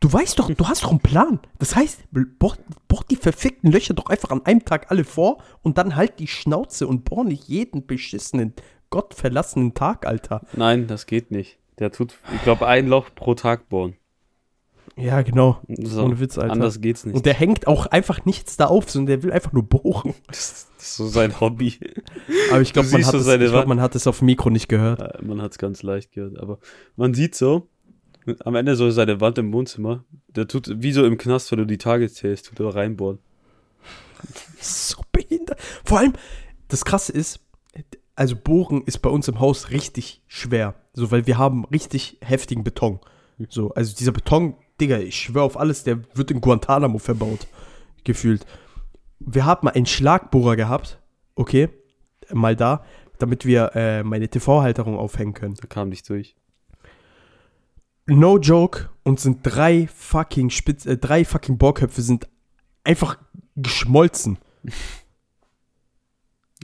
Du weißt doch, du hast doch einen Plan. Das heißt, bohr, bohr die verfickten Löcher doch einfach an einem Tag alle vor und dann halt die Schnauze und bohr nicht jeden beschissenen, gottverlassenen Tag, Alter. nein, das geht nicht. Der tut, ich glaube, ein Loch pro Tag bohren. Ja, genau. So, Ohne Witz, Alter. Anders geht's nicht. Und der hängt auch einfach nichts da auf, sondern der will einfach nur bohren. das, das ist so sein Hobby. Aber ich glaube, man, so glaub, man hat es auf dem Mikro nicht gehört. Äh, Man hat es ganz leicht gehört, aber man sieht so, am Ende so seine Wand im Wohnzimmer, der tut, wie so im Knast, wenn du die Tage zählst, tut er reinbohren. So behindert. Vor allem, das Krasse ist, also Bohren ist bei uns im Haus richtig schwer. So, weil wir haben richtig heftigen Beton. So, also dieser Beton, Digga, ich schwöre auf alles, der wird in Guantanamo verbaut. Gefühlt. Wir haben mal einen Schlagbohrer gehabt. Okay. Mal da, damit wir äh, meine TV-Halterung aufhängen können. Da kam nicht durch. No joke. Und sind drei fucking Spitz, äh, drei fucking Bohrköpfe sind einfach geschmolzen.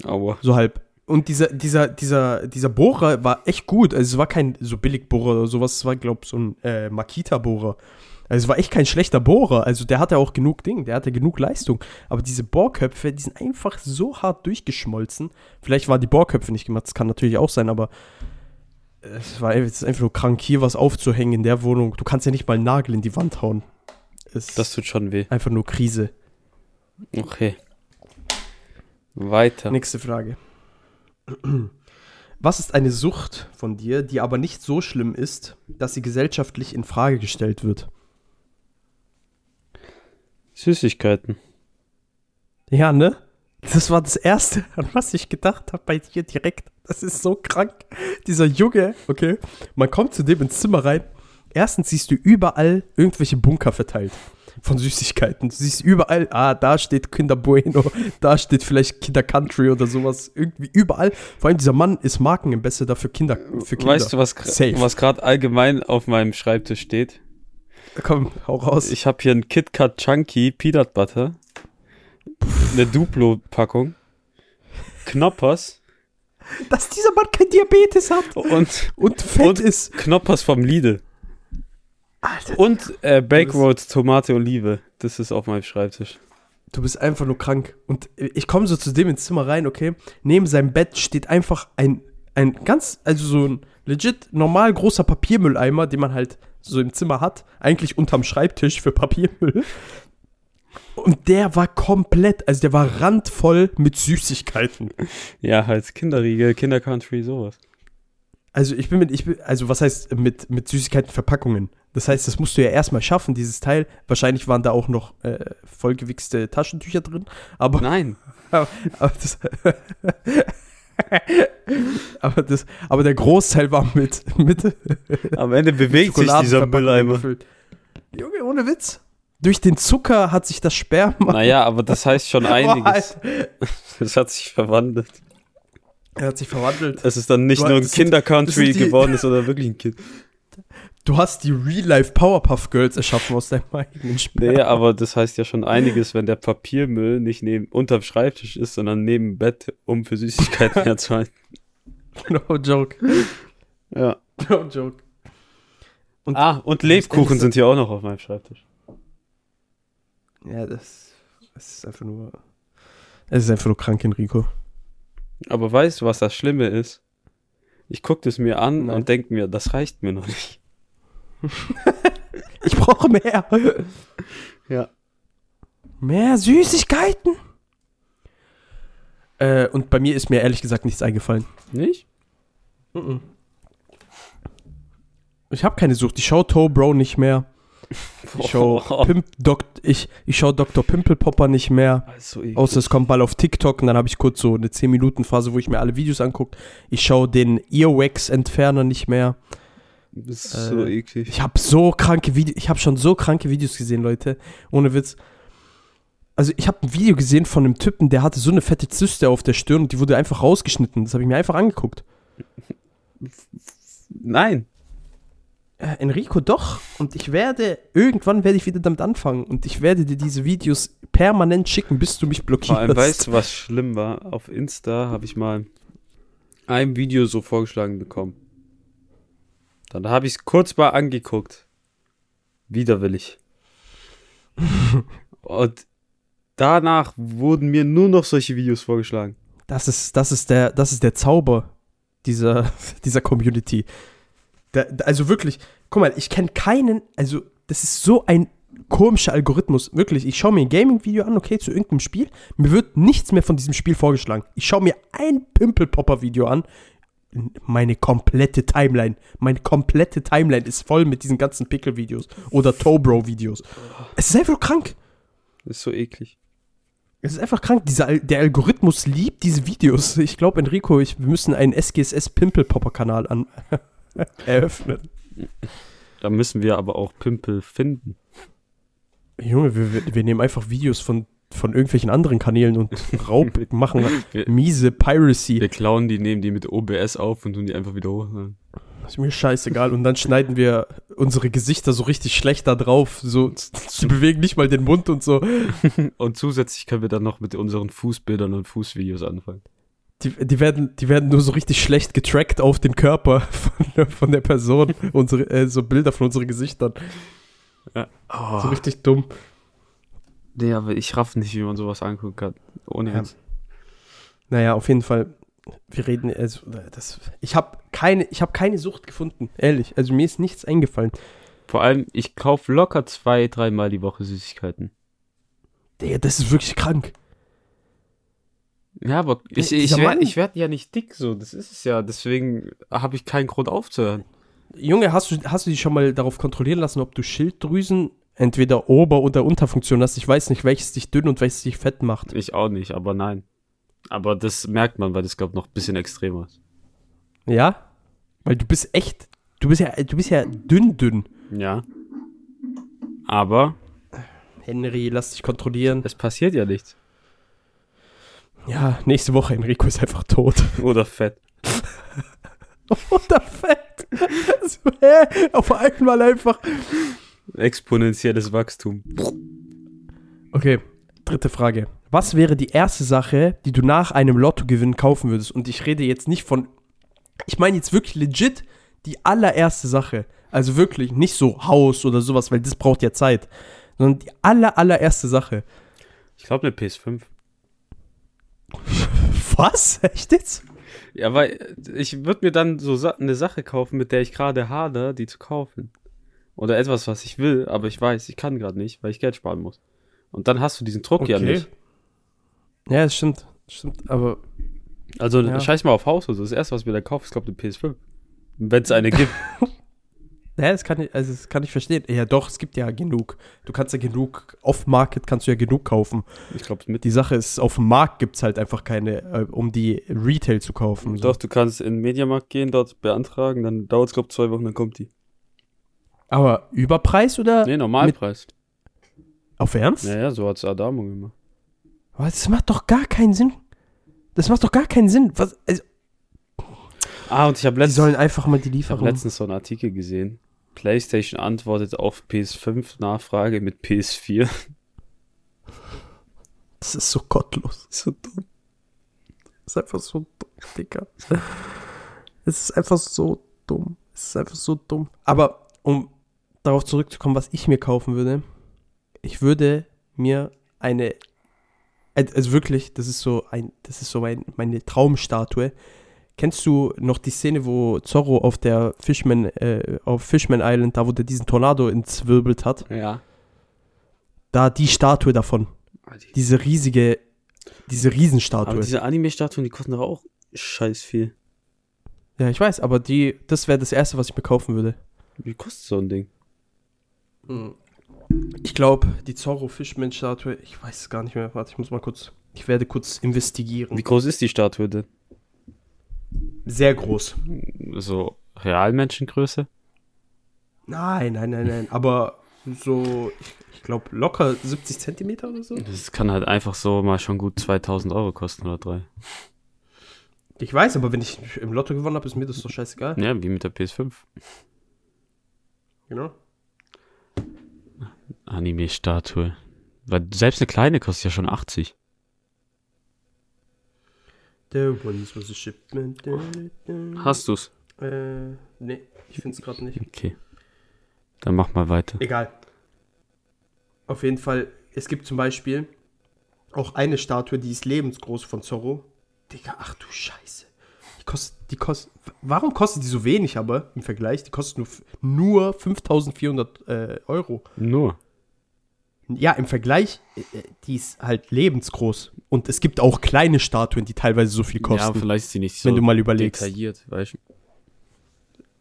Aua. So halb. Und dieser, dieser, dieser, dieser Bohrer war echt gut. Also es war kein so Billigbohrer oder sowas. Es war, glaube ich, so ein äh, Makita-Bohrer. Also es war echt kein schlechter Bohrer. Also der hatte auch genug Ding, der hatte genug Leistung. Aber diese Bohrköpfe, die sind einfach so hart durchgeschmolzen. Vielleicht waren die Bohrköpfe nicht gemacht, das kann natürlich auch sein, aber es war es ist einfach nur krank, hier was aufzuhängen in der Wohnung. Du kannst ja nicht mal einen Nagel in die Wand hauen. Es Das tut schon weh. einfach nur Krise. Okay. Weiter. Nächste Frage. Was ist eine Sucht von dir, die aber nicht so schlimm ist, dass sie gesellschaftlich in Frage gestellt wird? Süßigkeiten. Ja, ne? Das war das Erste, an was ich gedacht habe bei dir direkt. Das ist so krank. Dieser Junge, okay, man kommt zu dem ins Zimmer rein. Erstens siehst du überall irgendwelche Bunker verteilt von Süßigkeiten. Du siehst überall, ah, da steht Kinder Bueno, da steht vielleicht Kinder Country oder sowas. Irgendwie überall. Vor allem dieser Mann ist Markenambassador für Kinder. Für Kinder. Weißt du, was, was gerade allgemein auf meinem Schreibtisch steht? Komm, hau raus. Ich habe hier ein KitKat Chunky Peanut Butter, eine Duplo-Packung, Knoppers Dass dieser Mann kein Diabetes hat und, und fett Und- ist. Knoppers vom Lidl. Alter, Und äh, Backroads Tomate Olive. Das ist auf meinem Schreibtisch. Du bist einfach nur krank. Und ich komme so zu dem ins Zimmer rein, okay? Neben seinem Bett steht einfach ein, ein ganz, also so ein legit normal großer Papiermülleimer, den man halt so im Zimmer hat. Eigentlich unterm Schreibtisch für Papiermüll. Und der war komplett, also der war randvoll mit Süßigkeiten. Ja, halt Kinderriegel, Kindercountry, sowas. Also ich bin mit, ich bin, also was heißt mit, mit Süßigkeitenverpackungen? Das heißt, das musst du ja erstmal schaffen, dieses Teil. Wahrscheinlich waren da auch noch äh, vollgewichste Taschentücher drin. Aber Nein. Aber, aber, das, aber, das, aber der Großteil war mit, mit Am Ende bewegt sich dieser Mülleimer. gefüllt. Junge, ohne Witz. Durch den Zucker hat sich das Sperma. Naja, aber das heißt schon einiges. Das hat sich verwandelt. er hat sich verwandelt. Es ist dann nicht Du nur ein Kinder-Country geworden, ist sondern wirklich ein Kind. Du hast die Real-Life Powerpuff Girls erschaffen aus deinem eigenen Sperma. Nee, aber das heißt ja schon einiges, wenn der Papiermüll nicht neben unterm Schreibtisch ist, sondern neben dem Bett, um für Süßigkeiten herzuhalten. No joke. Ja. No joke. Und, Ah, und Lebkuchen sind hier auch noch auf meinem Schreibtisch. Ja, das, das ist einfach nur. Es ist einfach nur krank, Enrico. Aber weißt du, was das Schlimme ist? Ich gucke das mir an Nein. und denke mir, das reicht mir noch nicht. Ich brauche mehr. Ja. Mehr Süßigkeiten? Äh, und bei mir ist mir ehrlich gesagt nichts eingefallen. Nicht? Ich habe keine Sucht. Ich schaue Toe Bro nicht mehr. Ich schaue Oh. Pimp ich, ich schau Dr. Pimple Popper nicht mehr. Also, eklig. Außer es kommt mal auf TikTok und dann habe ich kurz so eine 10-Minuten-Phase, wo ich mir alle Videos angucke. Ich schaue den Earwax-Entferner nicht mehr. das ist so äh, eklig. Ich habe so kranke Videos, ich habe schon so kranke Videos gesehen, Leute. Ohne Witz. Also ich habe ein Video gesehen von einem Typen, der hatte so eine fette Zyste auf der Stirn und die wurde einfach rausgeschnitten. Das habe ich mir einfach angeguckt. Nein. Äh, Enrico, doch. Und ich werde, irgendwann werde ich wieder damit anfangen. Und ich werde dir diese Videos permanent schicken, bis du mich Vor allem, blockierst. weißt du, was schlimm war? Auf Insta habe ich mal ein Video so vorgeschlagen bekommen. Dann habe ich es kurz mal angeguckt. Widerwillig. Und danach wurden mir nur noch solche Videos vorgeschlagen. Das ist, das ist, der, das ist der Zauber dieser, dieser Community. Der, der- also wirklich, guck mal, ich kenne keinen, also das ist so ein komischer Algorithmus. Wirklich, ich schaue mir ein Gaming-Video an, okay, zu irgendeinem Spiel. Mir wird nichts mehr von diesem Spiel vorgeschlagen. Ich schaue mir ein Pimpelpopper-Video an. Meine komplette Timeline, meine komplette Timeline ist voll mit diesen ganzen Pickel-Videos oder Tobro-Videos. Es ist einfach krank. Das ist so eklig. Es ist einfach krank. Dieser, Al- der Algorithmus liebt diese Videos. Ich glaube, Enrico, ich, wir müssen einen SGSS Pimple Popper Kanal an eröffnen. Da müssen wir aber auch Pimpel finden. Junge, wir, wir, nehmen einfach Videos von, von irgendwelchen anderen Kanälen und Raub machen Wir, miese Piracy. wir klauen die, nehmen die mit OBS auf und tun die einfach wieder hoch. Ist mir scheißegal. Und dann schneiden wir unsere Gesichter so richtig schlecht da drauf. So, sie bewegen nicht mal den Mund und so. Und zusätzlich können wir dann noch mit unseren Fußbildern und Fußvideos anfangen. Die, die, werden, die werden nur so richtig schlecht getrackt auf den Körper von, von der Person. Unsere, äh, so Bilder von unseren Gesichtern. Oh. So richtig dumm. Nee, aber ich raff nicht, wie man sowas angucken kann. Ohne Ja. Ernst. Naja, auf jeden Fall. Wir reden, also, das, ich habe keine, ich habe keine Sucht gefunden, ehrlich. Also mir ist nichts eingefallen. Vor allem, ich kaufe locker zwei, dreimal die Woche Süßigkeiten. Digga, das ist wirklich krank. Ja, aber ich, ich, werd, ich werde ja nicht dick so, das ist es ja. Deswegen habe ich keinen Grund aufzuhören. Junge, hast du, hast du dich schon mal darauf kontrollieren lassen, ob du Schilddrüsen entweder Ober- oder Unterfunktion hast? Ich weiß nicht, welches dich dünn und welches dich fett macht. Ich auch nicht, aber nein. Aber das merkt man, weil das, glaube ich, noch ein bisschen extremer ist. Ja? Weil du bist echt, du bist ja, du bist ja dünn, dünn. Ja. Aber Henry, lass dich kontrollieren. es passiert ja nichts. Ja, nächste Woche, Enrico ist einfach tot. Oder fett. Oder fett. so, hä? Auf einmal einfach. Exponentielles Wachstum. Okay, dritte Frage. Was wäre die erste Sache, die du nach einem Lottogewinn kaufen würdest? Und ich rede jetzt nicht von. Ich meine jetzt wirklich legit die allererste Sache. Also wirklich nicht so Haus oder sowas, weil das braucht ja Zeit. Sondern die aller, allererste Sache. Ich glaube eine PS5. Was? Echt jetzt? Ja, weil ich würde mir dann so eine Sache kaufen, mit der ich gerade hader, die zu kaufen. Oder etwas, was ich will, aber ich weiß, ich kann gerade nicht, weil ich Geld sparen muss. Und dann hast du diesen Druck ja nicht. Ja, das stimmt. Das stimmt, aber. Also Ja. scheiß mal auf Haus. Also das erste, was ich mir dann kaufe, ist, glaube ich, eine PS5. Wenn es eine gibt. Ja, das kann ich, also das kann ich verstehen. Ja, doch, es gibt ja genug. Du kannst ja genug, off-Market kannst du ja genug kaufen. Ich glaube, mit. Die Sache ist, auf dem Markt gibt es halt einfach keine, äh, um die Retail zu kaufen. So. Doch, du kannst in den Mediamarkt gehen, dort beantragen, dann dauert es, glaube ich, zwei Wochen, dann kommt die. Aber Überpreis oder? Nee, Normalpreis. Auf Ernst? Naja, so hat's Adamo gemacht. Aber das macht doch gar keinen Sinn. Das macht doch gar keinen Sinn. Was, also, Ah, und ich habe die letztens, sollen einfach mal die ich hab Lieferung. letztens so einen Artikel gesehen. PlayStation antwortet auf PS5 Nachfrage mit PS4. Das ist so gottlos. So dumm. Das ist einfach so dumm, Digga. Es ist einfach so dumm. Es ist einfach so dumm. Aber um darauf zurückzukommen, was ich mir kaufen würde, ich würde mir eine, also wirklich, das ist so ein, das ist so mein, meine Traumstatue. Kennst du noch die Szene, wo Zorro auf der Fishman, äh, auf Fishman Island, da wo der diesen Tornado entzwirbelt hat? Ja. Da die Statue davon. Diese riesige, diese Aber Riesenstatue. diese Anime-Statuen, die kosten doch auch scheiß viel. Ja, ich weiß, aber die, das wäre das erste, was ich mir kaufen würde. Wie kostet so ein Ding? Ich glaube, die Zorro Fishman Statue, ich weiß es gar nicht mehr. Warte, ich muss mal kurz, ich werde kurz investigieren. Wie groß ist die Statue denn? Sehr groß. So Realmenschengröße? Nein, nein, nein, nein, aber so, ich, glaube, locker 70 Zentimeter oder so. Das kann halt einfach so mal schon gut 2000 Euro kosten oder drei. Ich weiß, aber wenn ich im Lotto gewonnen habe, ist mir das doch scheißegal. Ja, wie mit der PS5. Genau. Anime-Statue. Weil selbst eine kleine kostet ja schon 80. There once was a shipment. Hast du's? Äh, nee, ich finde es gerade nicht. Okay. Dann mach mal weiter. Egal. Auf jeden Fall, es gibt zum Beispiel auch eine Statue, die ist lebensgroß von Zorro. Digga, ach du Scheiße. Die kostet, die kostet, warum kostet die so wenig aber im Vergleich? Die kostet nur, nur 5400 äh, Euro. Nur. Ja, im Vergleich, äh, äh, die ist halt lebensgroß. Und es gibt auch kleine Statuen, die teilweise so viel Ja, kosten. vielleicht ist die nicht so wenn du mal überlegst. detailliert, weißt du.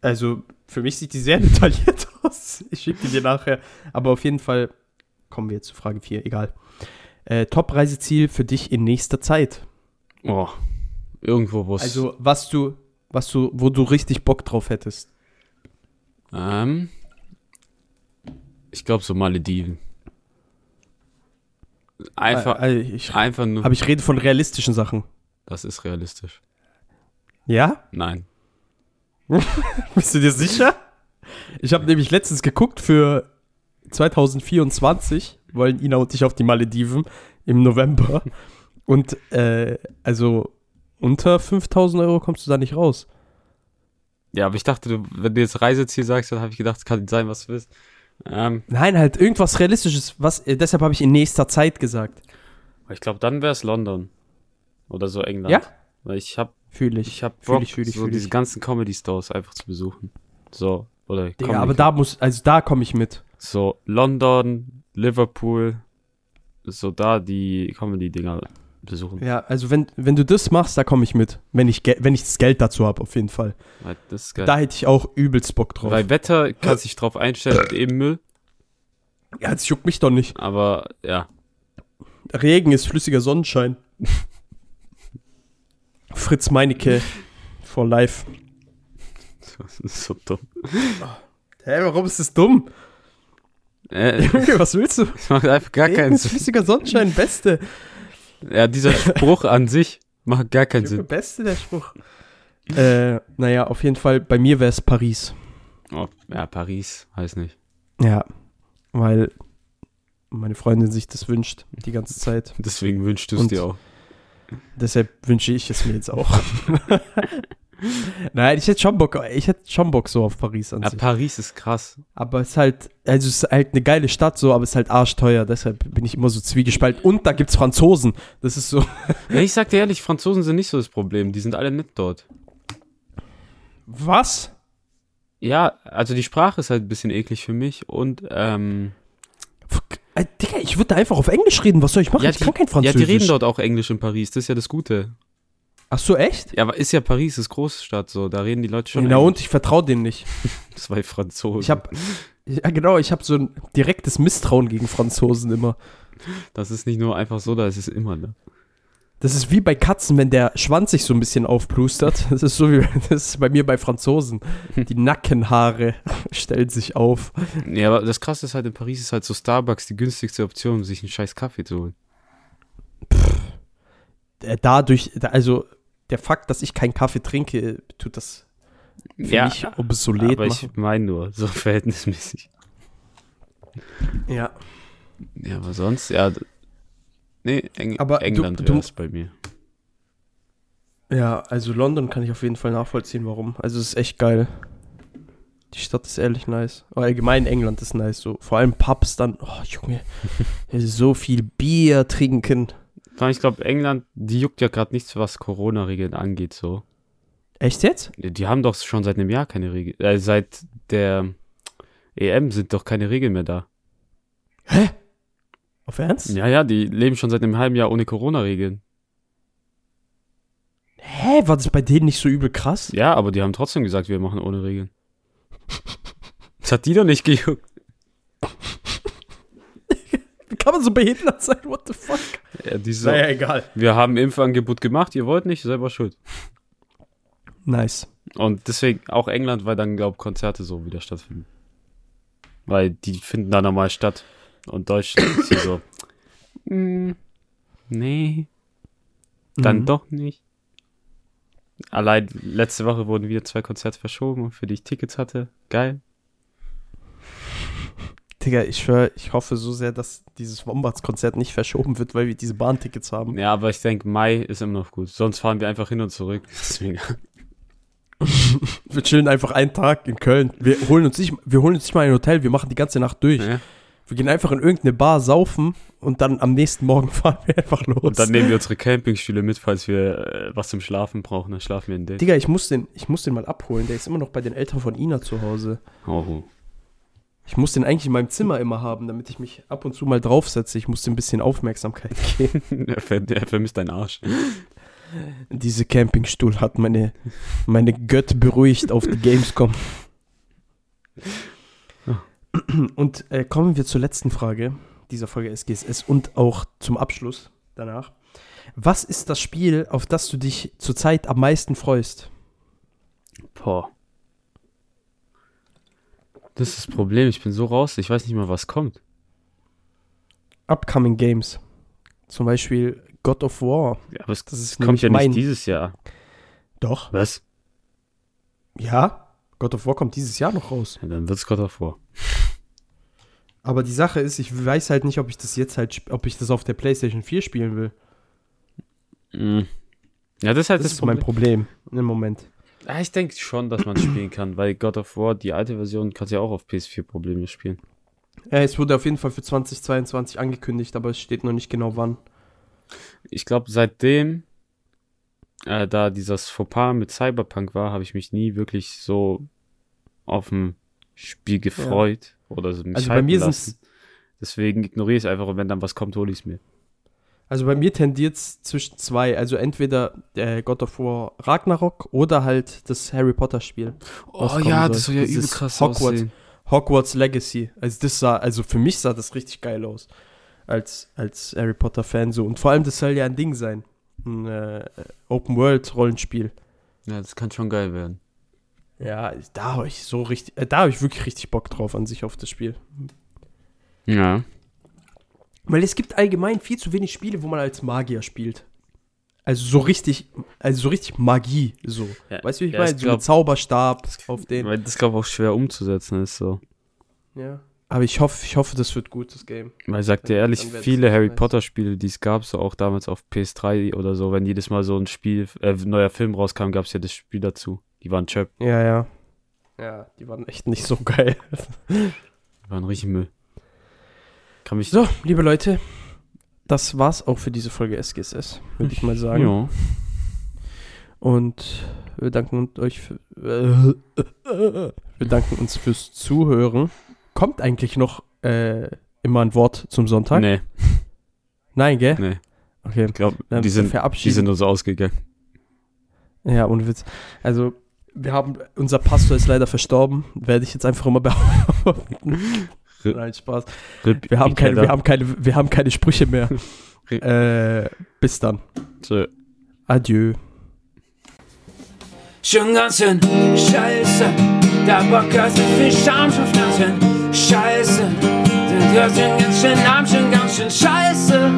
Also, für mich sieht die sehr detailliert aus. Ich schicke die dir nachher. Aber auf jeden Fall kommen wir jetzt zu Frage 4. Egal. Äh, Top-Reiseziel für dich in nächster Zeit. Oh. Irgendwo, wo es. Also, was du, was du, wo du richtig Bock drauf hättest. Ähm. Ich glaube so Malediven. Einfach, äh, ich, einfach nur. aber ich rede von realistischen Sachen. das ist realistisch. Ja? Nein. Bist du dir sicher? Ich habe nämlich letztens geguckt für 2024 wollen Ina und ich auf die Malediven im November. Und äh, also unter 5000 Euro kommst du da nicht raus. Ja, aber ich dachte, du, wenn du jetzt Reiseziel sagst, dann habe ich gedacht, es kann nicht sein, was du willst. Ähm, Nein, halt irgendwas Realistisches, was, äh, deshalb habe ich in nächster Zeit gesagt. ich glaube, dann wäre es London. Oder so England. Ja? Weil ich habe Fühle ich. ich hab Fühl Bock, ich, fühl ich, so fühl diese ich. ganzen Comedy-Stores einfach zu besuchen. So, oder Digga, aber da muss, also da komme ich mit. So, London, Liverpool, so da die Comedy-Dinger besuchen. Ja, also wenn, wenn du das machst, da komme ich mit. Wenn ich, wenn ich das Geld dazu habe, auf jeden Fall. Weil Das ist geil. Da hätte ich auch übelst Bock drauf. Weil Wetter kannst dich drauf einstellen, mit eben Müll, ja, das juckt mich doch nicht. aber ja. Regen ist flüssiger Sonnenschein. Fritz Meinecke for life. Das ist so dumm. Hä, warum ist das dumm? Äh, Junge, was willst du? das macht einfach gar Regen keinen ist Sinn. flüssiger Sonnenschein, beste. Ja, dieser Spruch an sich macht gar keinen Sinn. beste der Spruch. äh, naja, auf jeden Fall, bei mir wäre es Paris. Oh, ja, Paris, weiß nicht. Ja, weil meine Freundin sich das wünscht die ganze Zeit. Deswegen wünschst du es dir auch. Deshalb wünsche ich es mir jetzt auch. Nein, ich hätte schon Bock, ich hätte schon Bock so auf Paris an Ja, sich. Paris ist krass. Aber es ist halt, also es ist halt eine geile Stadt so, aber es ist halt arschteuer, deshalb bin ich immer so zwiegespalten. Und da gibt's Franzosen. Das ist so. Ja, ich sag dir ehrlich, Franzosen sind nicht so das Problem. Die sind alle nett dort. Was? Ja, also die Sprache ist halt ein bisschen eklig für mich und ähm, Fuck, äh, Digga, ich würde einfach auf Englisch reden. Was soll ich machen? Ja, ich die- kann kein ja, Französisch. die reden dort auch Englisch in Paris. Das ist ja das Gute. Ach so, echt? Ja, aber ist ja Paris, ist Großstadt so. Da reden die Leute schon. Na Englisch. und ich vertraue denen nicht. Zwei Franzosen. Ich habe ja genau, ich habe so ein direktes Misstrauen gegen Franzosen immer. Das ist nicht nur einfach so, da ist es immer, ne? Das ist wie bei Katzen, wenn der Schwanz sich so ein bisschen aufplustert. Das ist so wie das ist bei mir bei Franzosen. Die Nackenhaare stellen sich auf. Ja, aber das krasse ist halt, in Paris ist halt so Starbucks die günstigste Option, um sich einen scheiß Kaffee zu holen. Äh, Dadurch, da- also der Fakt, dass ich keinen Kaffee trinke, tut das für Ja, mich obsolet aber machen. ich meine nur, so verhältnismäßig. ja. Ja, aber sonst, ja. Nee, Eng Aber England wäre es bei mir. ja, also London kann ich auf jeden Fall nachvollziehen, warum. Also es ist echt geil. Die Stadt ist ehrlich nice. Aber allgemein England ist nice. So. Vor allem Pubs dann. Oh, Junge. so viel Bier trinken. Ich glaube, England, die juckt ja gerade nichts, was Corona-Regeln angeht, so. Echt jetzt? Die haben doch schon seit einem Jahr keine Regeln. Äh, seit der EM sind doch keine Regeln mehr da. Hä? Auf Ernst? Ja, ja, die leben schon seit einem halben Jahr ohne Corona-Regeln. Hä? War das bei denen nicht so übel krass? Ja, aber die haben trotzdem gesagt, wir machen ohne Regeln. Das hat die doch nicht gejuckt. Wie kann man so behindert sein? What the fuck? Ja, die so, egal. wir haben Impfangebot gemacht, ihr wollt nicht, selber schuld. Nice. Und deswegen auch England, weil dann, glaube Konzerte so wieder stattfinden. Weil die finden da normal statt. Und Deutschland ist hier so, mm, nee, dann Mhm. doch nicht. Allein letzte Woche wurden wieder zwei Konzerte verschoben, für die ich Tickets hatte. Geil. Digga, ich schwör, ich hoffe so sehr, dass dieses Wombats-Konzert nicht verschoben wird, weil wir diese Bahntickets haben. Ja, aber ich denke, Mai ist immer noch gut. Sonst fahren wir einfach hin und zurück. Deswegen. Wir chillen einfach einen Tag in Köln. Wir holen uns nicht, wir holen uns nicht mal ein Hotel, wir machen die ganze Nacht durch. Ja. Wir gehen einfach in irgendeine Bar saufen und dann am nächsten Morgen fahren wir einfach los. Und dann nehmen wir unsere Campingstühle mit, falls wir äh, was zum Schlafen brauchen. Dann schlafen wir in den. Digga, ich muss, den, ich muss den mal abholen. Der ist immer noch bei den Eltern von Ina zu Hause. Oh. Ich muss den eigentlich in meinem Zimmer immer haben, damit ich mich ab und zu mal draufsetze. Ich muss dem ein bisschen Aufmerksamkeit geben. er, ver er vermisst deinen Arsch. Diese Campingstuhl hat meine, meine Gött beruhigt auf die Gamescom. Und äh, kommen wir zur letzten Frage dieser Folge SGSS und auch zum Abschluss danach. Was ist das Spiel, auf das du dich zurzeit am meisten freust? Boah. Das ist das Problem. Ich bin so raus, ich weiß nicht mal, was kommt. Upcoming Games. Zum Beispiel God of War. Ja, aber es Das ist kommt ja nicht mein- dieses Jahr. Doch. Was? Ja, God of War kommt dieses Jahr noch raus. Ja, dann wird's Gott davor. Aber die Sache ist, ich weiß halt nicht, ob ich das jetzt halt, ob ich das auf der PlayStation 4 spielen will. Mhm. Ja, das ist halt Das das, ist mein Problem. Problem im Moment. Ja, ich denke schon, dass man spielen kann, weil God of War, die alte Version, kannst du ja auch auf PS4 Probleme spielen. Ja, es wurde auf jeden Fall für 2022 angekündigt, aber es steht noch nicht genau wann. Ich glaube, seitdem äh, da dieses Fauxpas mit Cyberpunk war, habe ich mich nie wirklich so auf ein Spiel gefreut oder so mich Also bei mir lassen. sind's- Deswegen ignoriere ich es einfach und wenn dann was kommt, hole ich es mir. Also bei mir tendiert es zwischen zwei. Also entweder der God of War Ragnarok oder halt das Harry Potter Spiel. Was kommen soll. das soll ja Dieses übel krass Hogwarts. aussehen. Hogwarts Legacy. Also das sah, also für mich sah das richtig geil aus. Als, als Harry Potter Fan so. Und vor allem, das soll ja ein Ding sein. Ein äh, Open World Rollenspiel. Ja, das kann schon geil werden. Ja, da habe ich so richtig, äh, da habe ich wirklich richtig Bock drauf an sich auf das Spiel. Ja. Weil es gibt allgemein viel zu wenig Spiele, wo man als Magier spielt. Also so richtig, also so richtig Magie, so. Ja, Weißt du, wie ich ja, meine? So glaub- mit Zauberstab auf den. Weil das glaube ich auch schwer umzusetzen ist so. Ja. Aber ich hoffe, ich hoffe, das wird gut, das Game. Weil ich sag dir ehrlich, viele Harry nice. Potter Spiele, die es gab, so auch damals auf PS3 oder so, wenn jedes Mal so ein Spiel, äh, neuer Film rauskam, gab es ja das Spiel dazu. Die waren chöp, Ja, ja. Ja, die waren echt nicht so geil. die waren richtig Müll. Kann mich. So, liebe Leute, das war's auch für diese Folge SGSS, würde ich mal sagen. Ja. Und wir danken euch für, äh, wir danken uns fürs Zuhören. Kommt eigentlich noch äh, immer ein Wort zum Sonntag? Nee, Nein, gell? nee. Okay. Ich glaube, die sind, die sind uns ausgegangen. Ja, ohne Witz. Also, wir haben, unser Pastor ist leider verstorben, werde ich jetzt einfach immer behaupten. R- Nein, Spaß. Rip Wir haben keine, wir haben keine, wir haben keine Sprüche mehr. äh, bis dann. So. Adieu. Schon ganz schön scheiße, der Podcast mit viel Scham schon Pflanzen. Scheiße, der hört schon ganz schön arm, schon ganz schön scheiße.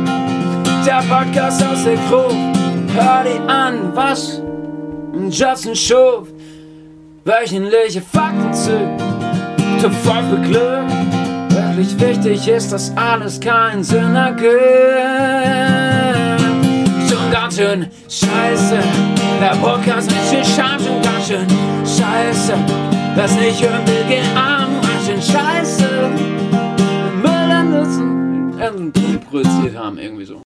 Der Podcast aus der Gruft, hör dir an, was Justin schuf. Wöchentliche Fakten zu, zu voll für Glück. Wirklich wichtig ist, dass alles keinen Sinn ergibt schon ganz schön scheiße. Der Podcast mit viel Scham schon ganz schön scheiße. Was nicht hören will, geht arm, ganz schön scheiße. Müll an Nutzen, produziert haben, irgendwie so.